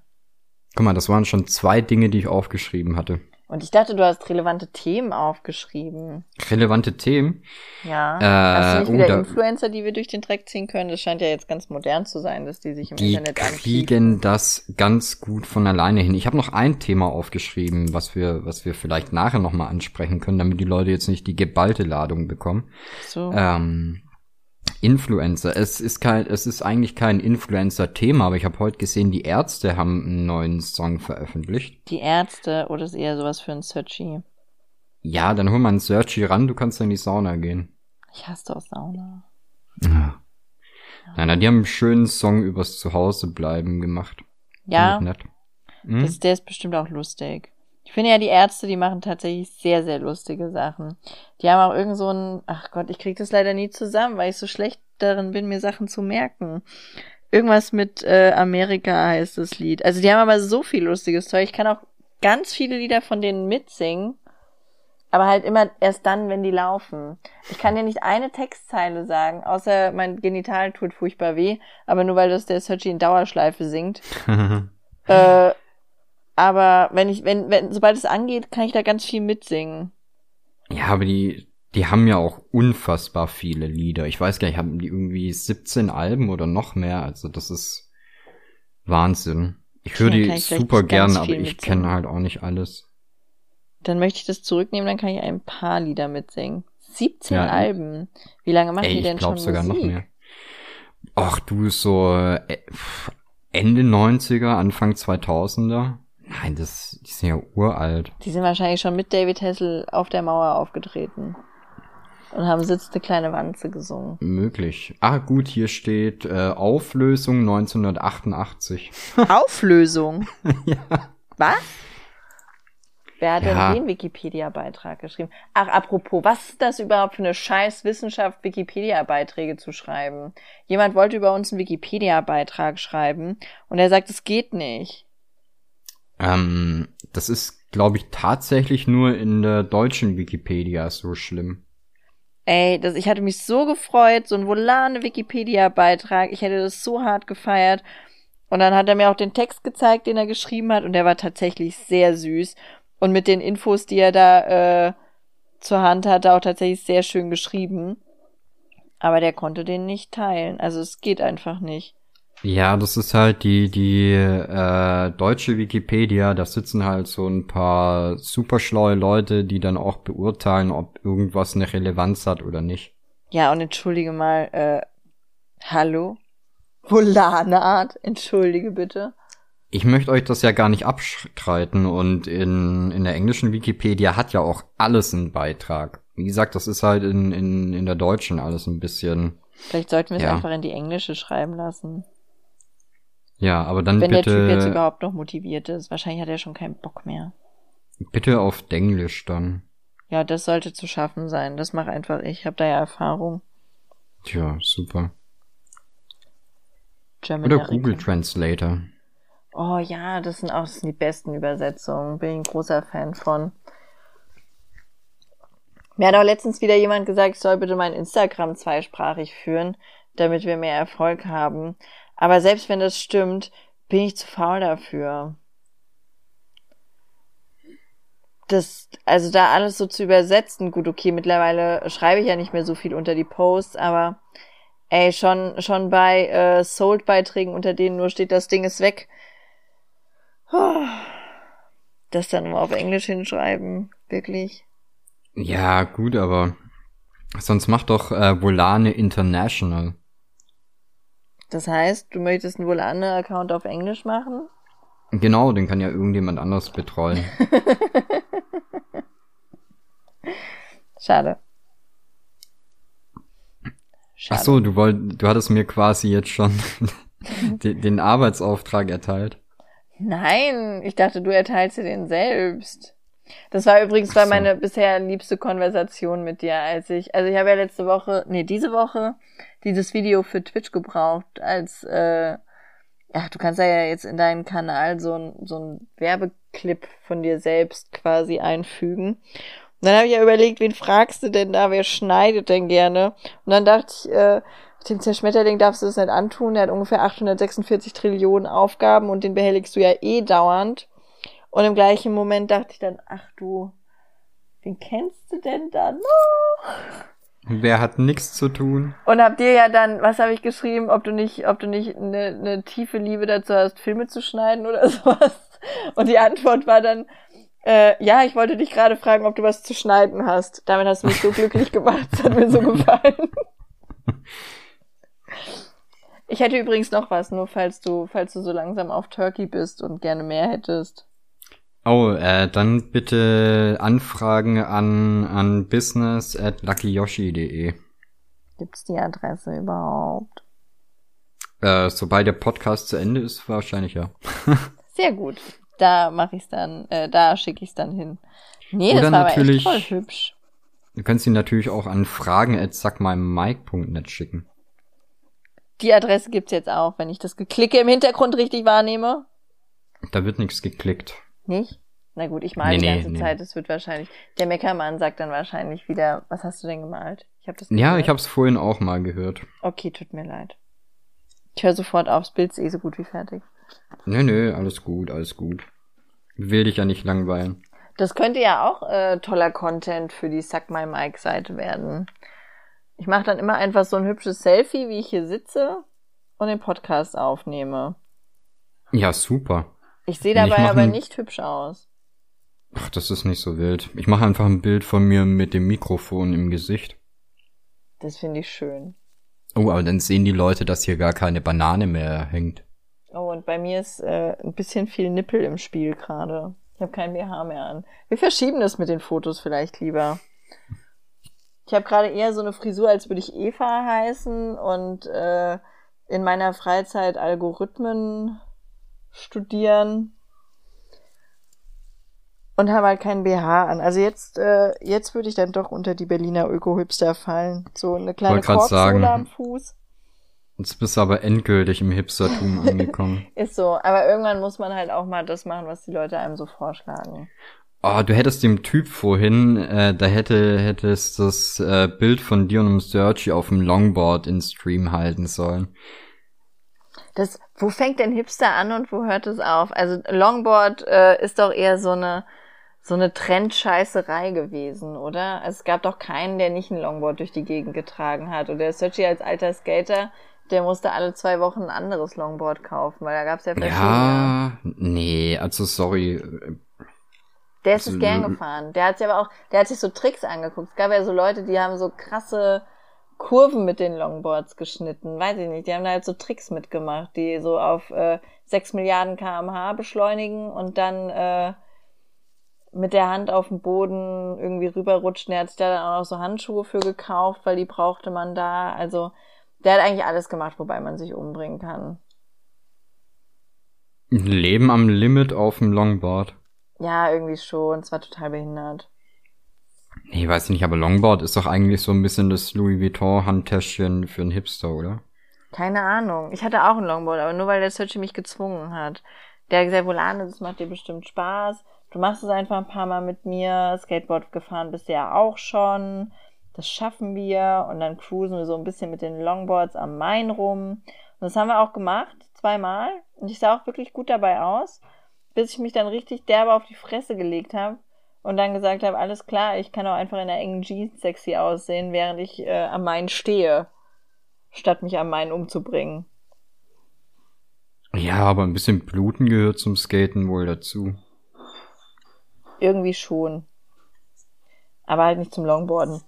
Guck mal, das waren schon zwei Dinge, die ich aufgeschrieben hatte. Und ich dachte, du hast relevante Themen aufgeschrieben. Relevante Themen. Ja. Äh, hast du nicht oh, wieder da- Influencer, die wir durch den Dreck ziehen können? Das scheint ja jetzt ganz modern zu sein, dass die sich im Die Internet kriegen das ganz gut von alleine hin. Ich habe noch ein Thema aufgeschrieben, was wir, was wir vielleicht nachher nochmal ansprechen können, damit die Leute jetzt nicht die geballte Ladung bekommen. So. Ähm, Influencer. Es ist kein, es ist eigentlich kein Influencer-Thema, aber ich habe heute gesehen, die Ärzte haben einen neuen Song veröffentlicht. Die Ärzte oder ist eher sowas für ein Searchy? Ja, dann hol mal einen Searchy ran, du kannst in die Sauna gehen. Ich hasse doch Sauna. Ja. Nein, nein, die haben einen schönen Song übers Zuhausebleiben gemacht. Ja. Hm? das, der ist bestimmt auch lustig. Ich finde ja, die Ärzte, die machen tatsächlich sehr, sehr lustige Sachen. Die haben auch irgend so ein, ach Gott, ich krieg das leider nie zusammen, weil ich so schlecht darin bin, mir Sachen zu merken. Irgendwas mit äh, Amerika heißt das Lied. Also die haben aber so viel lustiges Zeug. Ich kann auch ganz viele Lieder von denen mitsingen, aber halt immer erst dann, wenn die laufen. Ich kann dir nicht eine Textzeile sagen, außer mein Genital tut furchtbar weh, aber nur weil das der Searchy in Dauerschleife singt. Äh, aber wenn ich, wenn, wenn, sobald es angeht, kann ich da ganz viel mitsingen. Ja, aber die, die haben ja auch unfassbar viele Lieder. Ich weiß gar nicht, haben die irgendwie 17 Alben oder noch mehr? Also das ist Wahnsinn. Ich höre die super ganz gern, aber ich kenne halt auch nicht alles. Dann möchte ich das zurücknehmen, dann kann ich ein paar Lieder mitsingen. 17 Ja, Alben. Wie lange machen Ey, die denn ich glaube schon sogar Musik? noch mehr. Ach du, so äh, Ende 90er, Anfang 2000er? Nein, das, die sind ja uralt. Die sind wahrscheinlich schon mit David Hessel auf der Mauer aufgetreten. Und haben Sitzte kleine Wanze gesungen. Möglich. Ah, gut, hier steht äh, Auflösung 1988. Auflösung. ja. Was? Wer hat Ja. denn den Wikipedia-Beitrag geschrieben? Ach, apropos, was ist das überhaupt für eine scheiß Wissenschaft, Wikipedia-Beiträge zu schreiben? Jemand wollte über uns einen Wikipedia-Beitrag schreiben und er sagt, es geht nicht. Ähm, das ist, glaube ich, tatsächlich nur in der deutschen Wikipedia so schlimm. Ey, das, ich hatte mich so gefreut, so ein volane Wikipedia-Beitrag. Ich hätte das so hart gefeiert. Und dann hat er mir auch den Text gezeigt, den er geschrieben hat, und der war tatsächlich sehr süß. Und mit den Infos, die er da äh, zur Hand hatte, auch tatsächlich sehr schön geschrieben. Aber der konnte den nicht teilen. Also es geht einfach nicht. Ja, das ist halt die, die äh, deutsche Wikipedia, da sitzen halt so ein paar super schlaue Leute, die dann auch beurteilen, ob irgendwas eine Relevanz hat oder nicht. Ja, und entschuldige mal, äh, hallo? Volane Art, entschuldige bitte. Ich möchte euch das ja gar nicht abstreiten und in, in der englischen Wikipedia hat ja auch alles einen Beitrag. Wie gesagt, das ist halt in, in, in der deutschen alles ein bisschen, Vielleicht sollten wir es Ja. einfach in die englische schreiben lassen. Ja, aber dann Wenn der Typ jetzt bitte, überhaupt noch motiviert ist. Wahrscheinlich hat er schon keinen Bock mehr. bitte auf Denglisch dann. Ja, das sollte zu schaffen sein. Das mache einfach ich. Ich habe da ja Erfahrung. Tja, super. German Oder American. Google Translator. Oh ja, das sind auch das sind die besten Übersetzungen. Bin ich ein großer Fan von. Mir hat auch letztens wieder jemand gesagt, ich soll bitte mein Instagram zweisprachig führen, damit wir mehr Erfolg haben. Aber selbst wenn das stimmt, bin ich zu faul dafür. Das, also da alles so zu übersetzen, gut, okay, mittlerweile schreibe ich ja nicht mehr so viel unter die Posts, aber ey, schon, schon bei äh, Sold-Beiträgen, unter denen nur steht, das Ding ist weg, das dann nur auf Englisch hinschreiben, wirklich. Ja, gut, aber sonst mach doch äh, Volane International. Das heißt, du möchtest einen Volane-Account auf Englisch machen? Genau, den kann ja irgendjemand anders betreuen. Schade. Schade. Ach so, du wollt, du hattest mir quasi jetzt schon den, den Arbeitsauftrag erteilt. Nein, ich dachte, du erteilst dir den selbst. Das war übrigens so. meine bisher liebste Konversation mit dir, als ich, also ich habe ja letzte Woche, nee, diese Woche dieses Video für Twitch gebraucht, als, äh, ja, du kannst ja jetzt in deinen Kanal so ein, so ein Werbeclip von dir selbst quasi einfügen. Und dann habe ich ja überlegt, wen fragst du denn da, wer schneidet denn gerne? Und dann dachte ich, äh, dem Zerschmetterling darfst du das nicht antun. Er hat ungefähr 846 Trillionen Aufgaben und den behelligst du ja eh dauernd. Und im gleichen Moment dachte ich dann, ach du, wen kennst du denn da noch? Wer hat nichts zu tun? Und habt ihr ja dann, was habe ich geschrieben, ob du nicht, ob du nicht eine, eine tiefe Liebe dazu hast, Filme zu schneiden oder sowas? Und die Antwort war dann, äh, ja, ich wollte dich gerade fragen, ob du was zu schneiden hast. Damit hast du mich so glücklich gemacht, das hat mir so gefallen. Ich hätte übrigens noch was, nur falls du, falls du so langsam auf Turkey bist und gerne mehr hättest. Oh, äh, dann bitte Anfragen an, an business at luckyyoshi.de. Gibt's die Adresse überhaupt? Äh, sobald der Podcast zu Ende ist, wahrscheinlich ja. Sehr gut. Da mache ich's dann, äh, da schicke ich's dann hin. Nee, Oder das war natürlich, aber echt voll hübsch. Du kannst ihn natürlich auch an fragen at sagmymike.net schicken. Die Adresse gibt's jetzt auch, wenn ich das Geklicke im Hintergrund richtig wahrnehme. Da wird nichts geklickt. Nicht? Na gut, ich male nee, die ganze nee, Zeit. Es wird wahrscheinlich. Der Meckermann sagt dann wahrscheinlich wieder, was hast du denn gemalt? Ich habe das. Gehört. Ja, ich habe es vorhin auch mal gehört. Okay, tut mir leid. Ich höre sofort aufs Bild, ist eh so gut wie fertig. Nö, nö, alles gut, alles gut. Will dich ja nicht langweilen. Das könnte ja auch äh, toller Content für die Suck My Mike Seite werden. Ich mache dann immer einfach so ein hübsches Selfie, wie ich hier sitze und den Podcast aufnehme. Ja, super. Ich sehe dabei ich aber ein... nicht hübsch aus. Ach, das ist nicht so wild. Ich mache einfach ein Bild von mir mit dem Mikrofon im Gesicht. Das finde ich schön. Oh, aber dann sehen die Leute, dass hier gar keine Banane mehr hängt. Oh, und bei mir ist äh, ein bisschen viel Nippel im Spiel gerade. Ich habe kein BH mehr an. Wir verschieben das mit den Fotos vielleicht lieber. Ich habe gerade eher so eine Frisur, als würde ich Eva heißen und äh, in meiner Freizeit Algorithmen studieren und habe halt keinen BH an. Also jetzt, äh, jetzt würde ich dann doch unter die Berliner Öko-Hipster fallen. So eine kleine Korksohle am Fuß. Jetzt bist du aber endgültig im Hipstertum angekommen. Ist so, aber irgendwann muss man halt auch mal das machen, was die Leute einem so vorschlagen. Oh, du hättest dem Typ vorhin, äh, da hätte hättest das äh, Bild von dir und dem Sergi auf dem Longboard in Stream halten sollen. Das, wo fängt denn Hipster an und wo hört es auf? Also Longboard äh, ist doch eher so eine so eine Trendscheißerei gewesen, oder? Also es gab doch keinen, der nicht ein Longboard durch die Gegend getragen hat. Und der Sergi als alter Skater, der musste alle zwei Wochen ein anderes Longboard kaufen, weil da gab's ja verschiedene. Ja, nee, also sorry, der ist es gern gefahren. Der hat sich aber auch, der hat sich so Tricks angeguckt. Es gab ja so Leute, die haben so krasse Kurven mit den Longboards geschnitten. Weiß ich nicht. Die haben da halt so Tricks mitgemacht, die so auf äh, 6 Milliarden kmh beschleunigen und dann äh, mit der Hand auf dem Boden irgendwie rüberrutschen. Der hat sich da dann auch noch so Handschuhe für gekauft, weil die brauchte man da. Also der hat eigentlich alles gemacht, wobei man sich umbringen kann. Leben am Limit auf dem Longboard. Ja, irgendwie schon. Es war total behindert. Nee, weiß ich nicht, aber Longboard ist doch eigentlich so ein bisschen das Louis Vuitton Handtäschchen für einen Hipster, oder? Keine Ahnung. Ich hatte auch ein Longboard, aber nur weil der Searchy mich gezwungen hat. Der hat gesagt, Volane, das macht dir bestimmt Spaß. Du machst es einfach ein paar Mal mit mir. Skateboard gefahren bist du ja auch schon. Das schaffen wir. Und dann cruisen wir so ein bisschen mit den Longboards am Main rum. Und das haben wir auch gemacht. Zweimal. Und ich sah auch wirklich gut dabei aus bis ich mich dann richtig derbe auf die Fresse gelegt habe und dann gesagt habe, alles klar, ich kann auch einfach in der engen Jeans sexy aussehen, während ich äh, am Main stehe, statt mich am Main umzubringen. Ja, aber ein bisschen Bluten gehört zum Skaten wohl dazu. Irgendwie schon. Aber halt nicht zum Longboarden.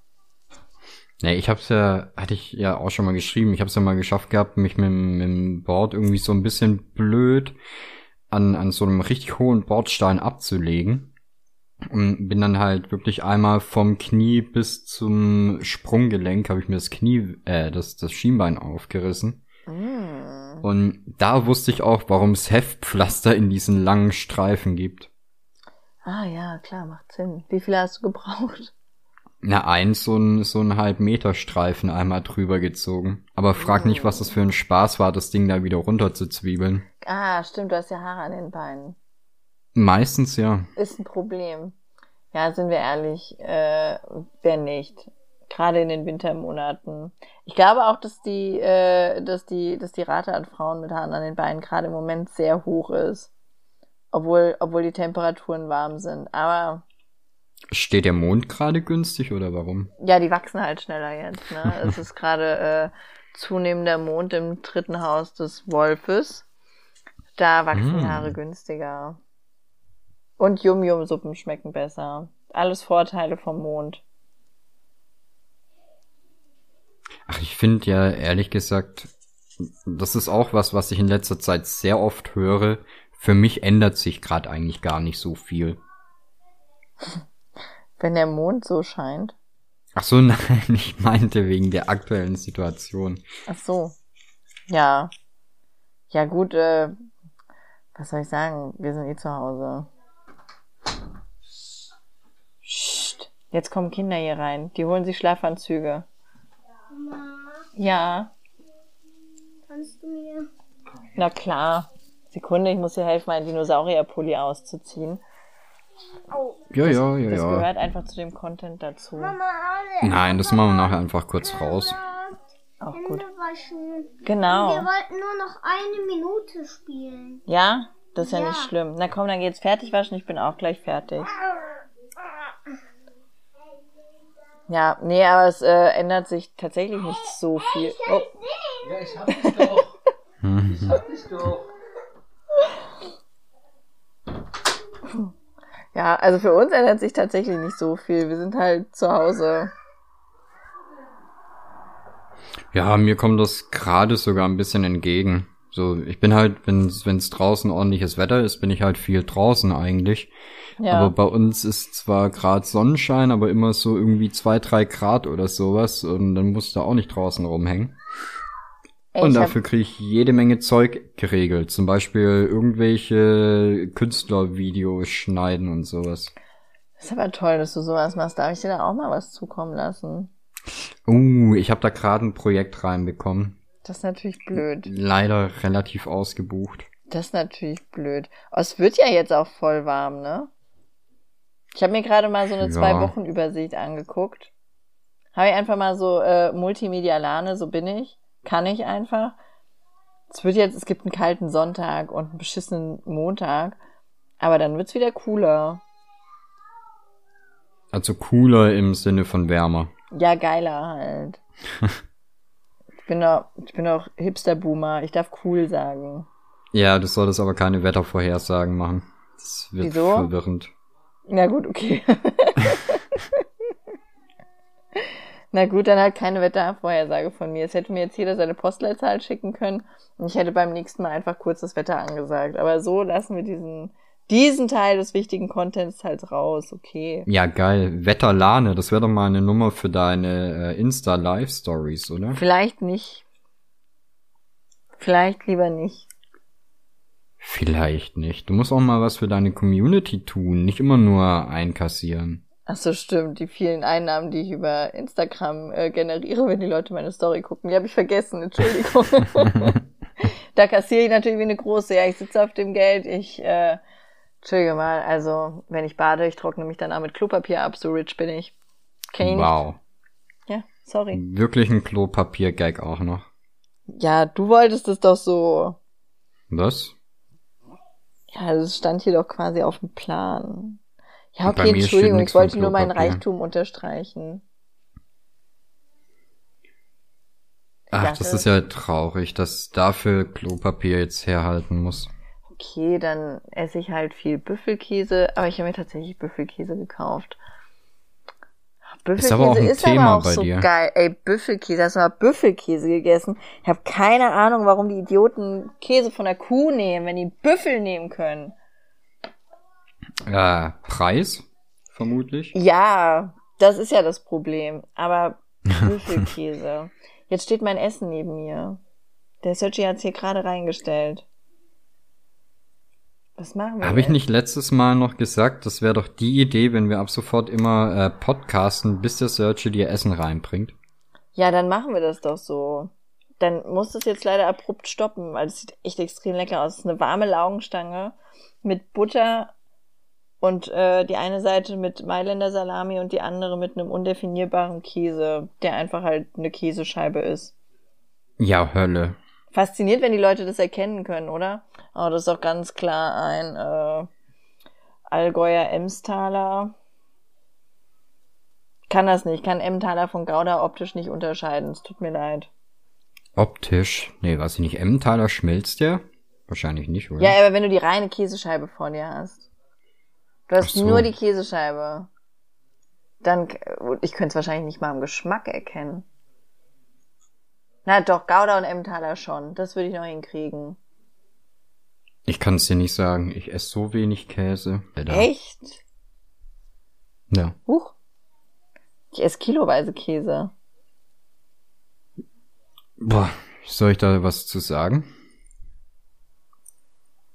Ja, ich hab's ja, hatte ich ja auch schon mal geschrieben, ich hab's ja mal geschafft gehabt, mich mit, mit dem Board irgendwie so ein bisschen blöd an, an so einem richtig hohen Bordstein abzulegen. Und bin dann halt wirklich einmal vom Knie bis zum Sprunggelenk habe ich mir das Knie, äh, das, das Schienbein aufgerissen. Mm. Und da wusste ich auch, warum es Heftpflaster in diesen langen Streifen gibt. Ah ja, klar, macht Sinn. Wie viele hast du gebraucht? Na, eins so ein, so ein halb Meter Streifen einmal drüber gezogen. Aber frag nicht, was das für ein Spaß war, das Ding da wieder runter zu zwiebeln. Ah, stimmt, du hast ja Haare an den Beinen. Meistens ja. Ist ein Problem. Ja, sind wir ehrlich, äh, wer nicht. Gerade in den Wintermonaten. Ich glaube auch, dass die, äh, dass die, dass die Rate an Frauen mit Haaren an den Beinen gerade im Moment sehr hoch ist. Obwohl, obwohl die Temperaturen warm sind. Aber Steht der Mond gerade günstig oder warum? ja, die wachsen halt schneller jetzt. Ne? es ist gerade äh, zunehmender Mond im dritten Haus des Wolfes. Da wachsen Mm. Haare günstiger. Und Yum-Yum-Suppen schmecken besser. Alles Vorteile vom Mond. Ach, ich finde ja ehrlich gesagt, das ist auch was, was ich in letzter Zeit sehr oft höre. Für mich ändert sich gerade eigentlich gar nicht so viel. Wenn der Mond so scheint. Ach so, nein, ich meinte wegen der aktuellen Situation. Ach so. Ja. Ja gut, äh, was soll ich sagen? Wir sind eh zu Hause. Psst. Jetzt kommen Kinder hier rein. Die holen sich Schlafanzüge. Mama, Ja, kannst du mir na klar. Sekunde, ich muss dir helfen, meinen Dinosaurierpulli auszuziehen. Oh, Ja, ja, ja, Das ja. gehört einfach zu dem Content dazu. Mama, alle Nein, das machen wir nachher einfach kurz raus. Auch Hände gut. waschen. Genau. Wir wollten nur noch eine Minute spielen. Ja, das ist ja, Ja. nicht schlimm. Na komm, dann geht's fertig waschen. Ich bin auch gleich fertig. Ja, nee, aber es äh, ändert sich tatsächlich nicht so viel. Oh, Ja, ich hab dich doch. Ich hab dich doch. ja, also für uns ändert sich tatsächlich nicht so viel. Wir sind halt zu Hause. Ja, mir kommt das gerade sogar ein bisschen entgegen. So, ich bin halt, wenn es draußen ordentliches Wetter ist, bin ich halt viel draußen eigentlich. Ja, Aber bei uns ist zwar gerade Sonnenschein, aber immer so irgendwie zwei, drei Grad oder sowas und dann musst du auch nicht draußen rumhängen. Ey, und dafür kriege ich jede Menge Zeug geregelt. Zum Beispiel irgendwelche Künstlervideos schneiden und sowas. ist aber toll, dass du sowas machst. Darf ich dir da auch mal was zukommen lassen? Uh, ich habe da gerade ein Projekt reinbekommen. Das ist natürlich blöd. Leider relativ ausgebucht. Das ist natürlich blöd. Aber es wird ja jetzt auch voll warm, ne? Ich habe mir gerade mal so eine Ja. zwei Wochen Übersicht angeguckt. Habe ich einfach mal so äh, Multimedialane, so bin ich. Kann ich einfach. Es wird jetzt, es gibt einen kalten Sonntag und einen beschissenen Montag. Aber dann wird's wieder cooler. Also cooler im Sinne von wärmer. Ja, geiler halt. ich bin doch, ich bin doch Hipster-Boomer. Ich darf cool sagen. Ja, du solltest aber keine Wettervorhersagen machen. Das wird Wieso? verwirrend. Na gut, okay. Na gut, dann halt keine Wettervorhersage von mir. Es hätte mir jetzt jeder seine Postleitzahl schicken können und ich hätte beim nächsten Mal einfach kurz das Wetter angesagt. Aber so lassen wir diesen, diesen Teil des wichtigen Contents halt raus, okay. Ja, geil. Wetterlane, das wäre doch mal eine Nummer für deine äh, Insta-Live-Stories, oder? Vielleicht nicht. Vielleicht lieber nicht. Vielleicht nicht. Du musst auch mal was für deine Community tun, nicht immer nur einkassieren. Ach so, stimmt. Die vielen Einnahmen, die ich über Instagram äh, generiere, wenn die Leute meine Story gucken. Die habe ich vergessen, Entschuldigung. da kassiere ich natürlich wie eine große. Ja, ich sitze auf dem Geld. Ich, äh, Entschuldige mal, also wenn ich bade, ich trockne mich dann auch mit Klopapier ab. So rich bin ich. Kenn Wow. Ja, sorry. Wirklich ein Klopapier-Gag auch noch. Ja, du wolltest es doch so. Was? Ja, das stand hier doch quasi auf dem Plan. Ja, okay, Entschuldigung, ich wollte nur meinen. Reichtum unterstreichen. Ach, dachte- das ist ja traurig, dass dafür Klopapier jetzt herhalten muss. okay, dann esse ich halt viel Büffelkäse, aber ich habe mir tatsächlich Büffelkäse gekauft. Büffelkäse Ist aber auch ein ist Thema aber auch bei so dir. geil. Ey, Büffelkäse, hast du mal Büffelkäse gegessen? Ich habe keine Ahnung, warum die Idioten Käse von der Kuh nehmen, wenn die Büffel nehmen können. Äh, Preis? vermutlich. Ja, das ist ja das Problem. Aber Büffelkäse. Jetzt steht mein Essen neben mir. Der Sergi hat's hier gerade reingestellt. Was machen wir Habe ich nicht letztes Mal noch gesagt, das wäre doch die Idee, wenn wir ab sofort immer äh, podcasten, bis der Searcher dir Essen reinbringt? Ja, dann machen wir das doch so. Dann muss es jetzt leider abrupt stoppen, weil es sieht echt extrem lecker aus. Es ist eine warme Laugenstange mit Butter und äh, die eine Seite mit Mailänder Salami und die andere mit einem undefinierbaren Käse, der einfach halt eine Käsescheibe ist. Ja, Hölle. Fasziniert, wenn die Leute das erkennen können, oder? Oh, das ist doch ganz klar ein äh, Allgäuer Emstaler. Kann das nicht, kann Emmentaler von Gouda optisch nicht unterscheiden. Es tut mir leid. Optisch. Nee, weiß ich nicht. Emmentaler schmilzt der? Wahrscheinlich nicht, oder? Ja, aber wenn du die reine Käsescheibe vor dir hast. Du hast so. nur die Käsescheibe. Dann, ich könnte es wahrscheinlich nicht mal am Geschmack erkennen. Na doch, Gouda und Emmentaler schon. Das würde ich noch hinkriegen. Ich kann es dir nicht sagen. Ich esse so wenig Käse. Alter. Echt? Ja. Huch. Ich esse kiloweise Käse. Boah, soll ich da was zu sagen?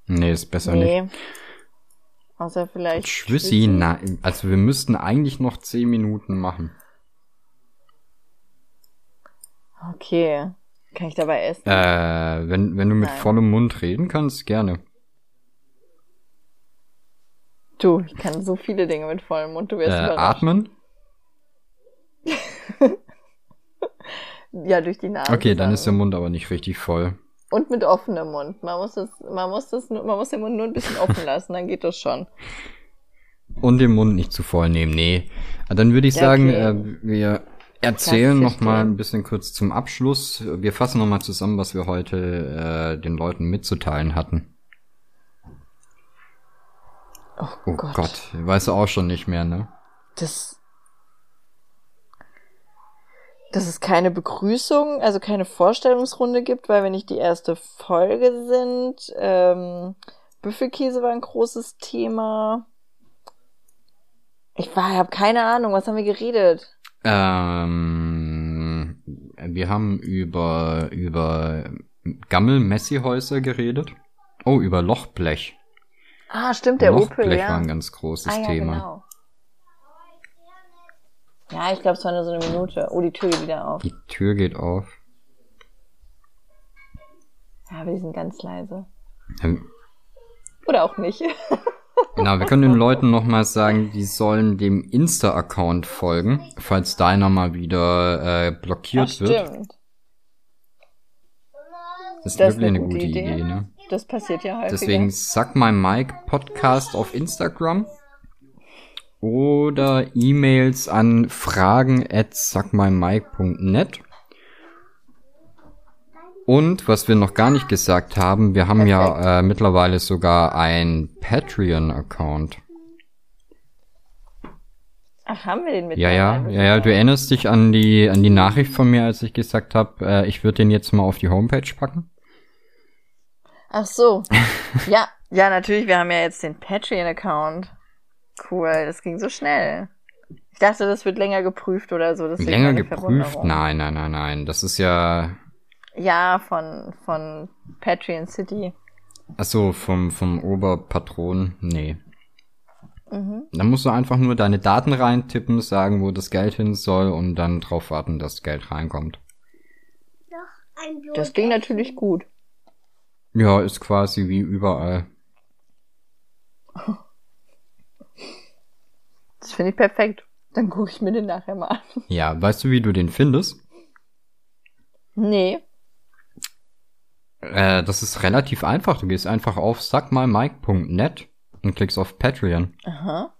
Nee, ist besser nicht. Nee. Außer vielleicht. Schwissi, na, also wir müssten eigentlich noch zehn Minuten machen. Okay. Kann ich dabei essen? Äh, wenn, wenn du mit Nein. vollem Mund reden kannst, gerne. Du, ich kann so viele Dinge mit vollem Mund. Du wirst Äh, überrascht. atmen? Ja, durch die Nase. Okay, dann ist der. Mund aber nicht richtig voll. Und mit offenem Mund. Man muss das, man muss das, man muss den Mund nur ein bisschen offen lassen, dann geht das schon. Und den Mund nicht zu voll nehmen, nee. Dann würde ich Ja, sagen, okay. äh, wir erzählen noch mal ein bisschen kurz zum Abschluss. Wir fassen noch mal zusammen, was wir heute äh, den Leuten mitzuteilen hatten. Oh, Oh Gott. Gott, weißt du auch schon nicht mehr, ne? Das, dass es keine Begrüßung, also keine Vorstellungsrunde gibt, weil wir nicht die erste Folge sind. Ähm, Büffelkäse war ein großes Thema. Ich war, habe keine Ahnung, was haben wir geredet? Ähm, wir haben über über Gammel-Messi-Häuser geredet. Oh, über Lochblech. Ah, stimmt, der Lochblech Opel, ja. war ein ganz großes ah, ja, Thema. Genau. Ja, ich glaube, es war nur so eine Minute. Oh, die Tür geht wieder auf. Die Tür geht auf. Ja, die sind ganz leise. Ähm, Oder auch nicht. Genau, wir können den Leuten nochmal sagen, die sollen dem Insta-Account folgen, falls deiner mal wieder äh, blockiert Ach, wird. Das ist Das ist wirklich eine eine gute Idee. Idee, ne? Das passiert ja häufiger. Deswegen sag mal Mike Podcast auf Instagram oder E-Mails an fragen at sagmymike.net. Und was wir noch gar nicht gesagt haben, wir haben ja äh, mittlerweile sogar ein Patreon-Account. Ach, haben wir den mit? Ja, ja, ja, ja, du erinnerst dich an die an die Nachricht von mir, als ich gesagt habe, äh, ich würde den jetzt mal auf die Homepage packen. Ach so. ja, ja, natürlich, wir haben ja jetzt den Patreon-Account. Cool, das ging so schnell. Ich dachte, das wird länger geprüft oder so. Länger geprüft? Nein, nein, nein, nein. Das ist ja Ja, von, von Patreon City. ach so vom vom Oberpatron. Nee. Mhm. Dann musst du einfach nur deine Daten reintippen, sagen, wo das Geld hin soll und dann drauf warten, dass das Geld reinkommt. Noch ein. Das ging natürlich gut. Ja, ist quasi wie überall. Das finde ich perfekt. Dann gucke ich mir den nachher mal an. Ja, weißt du, wie du den findest? Nee. Äh, das ist relativ einfach. Du gehst einfach auf sagmalmike.net und klickst auf Patreon. Aha.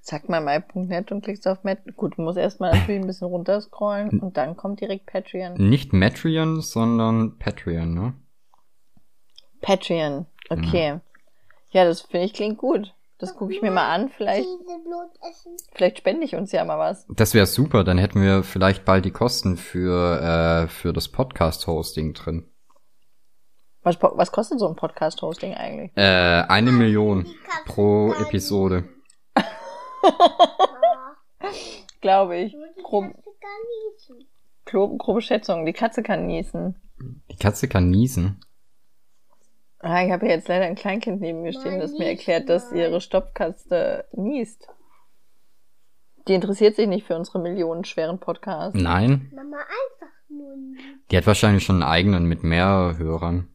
Sag mal my.net und klickst auf Met. Gut, du musst erstmal natürlich ein bisschen runterscrollen und dann kommt direkt Patreon. Nicht Matreon, sondern Patreon, ne? Patreon. Okay. Ja, das finde ich klingt gut. Das gucke ich mir mal an. Vielleicht, vielleicht spende ich uns ja mal was. Das wäre super, dann hätten wir vielleicht bald die Kosten für, äh, für das Podcast-Hosting drin. Was, was kostet so ein Podcast-Hosting eigentlich? Äh, eine Million pro Episode. Glaube ich. Nur die Grob, Katze kann niesen. grob, grobe Schätzung. Die Katze kann niesen. Die Katze kann niesen. Ah, ich habe ja jetzt leider ein Kleinkind neben mir stehen, das mir erklärt, dass ihre Stopfkatze niest. Die interessiert sich nicht für unsere millionenschweren Podcasts. Nein, Mama einfach nur die hat wahrscheinlich schon einen eigenen mit mehr Hörern.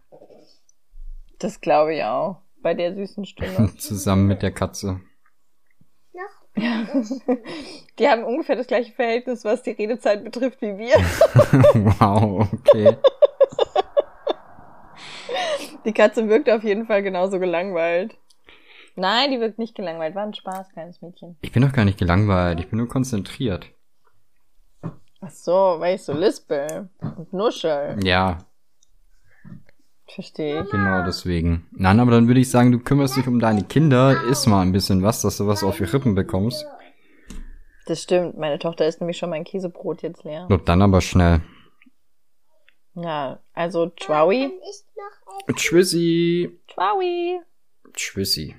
Das glaube ich auch. Bei der süßen Stimme. Zusammen mit der Katze. Noch Die haben ungefähr das gleiche Verhältnis, was die Redezeit betrifft, wie wir. wow, okay. Die Katze wirkt auf jeden Fall genauso gelangweilt. Nein, die wirkt nicht gelangweilt. War ein Spaß, kleines Mädchen. Ich bin doch gar nicht gelangweilt, ich bin nur konzentriert. Ach so, weil ich so lispel und nuschel. Ja, Verstehe ich. genau deswegen. Nein, aber dann würde ich sagen, du kümmerst dich um deine Kinder, iss mal ein bisschen was, dass du was auf die Rippen bekommst. Das stimmt. Meine Tochter ist nämlich schon mein Käsebrot jetzt leer. Glaub dann aber schnell. Ja, also Tschwaui. Tschüssi. Tschwaui. Tschüssi.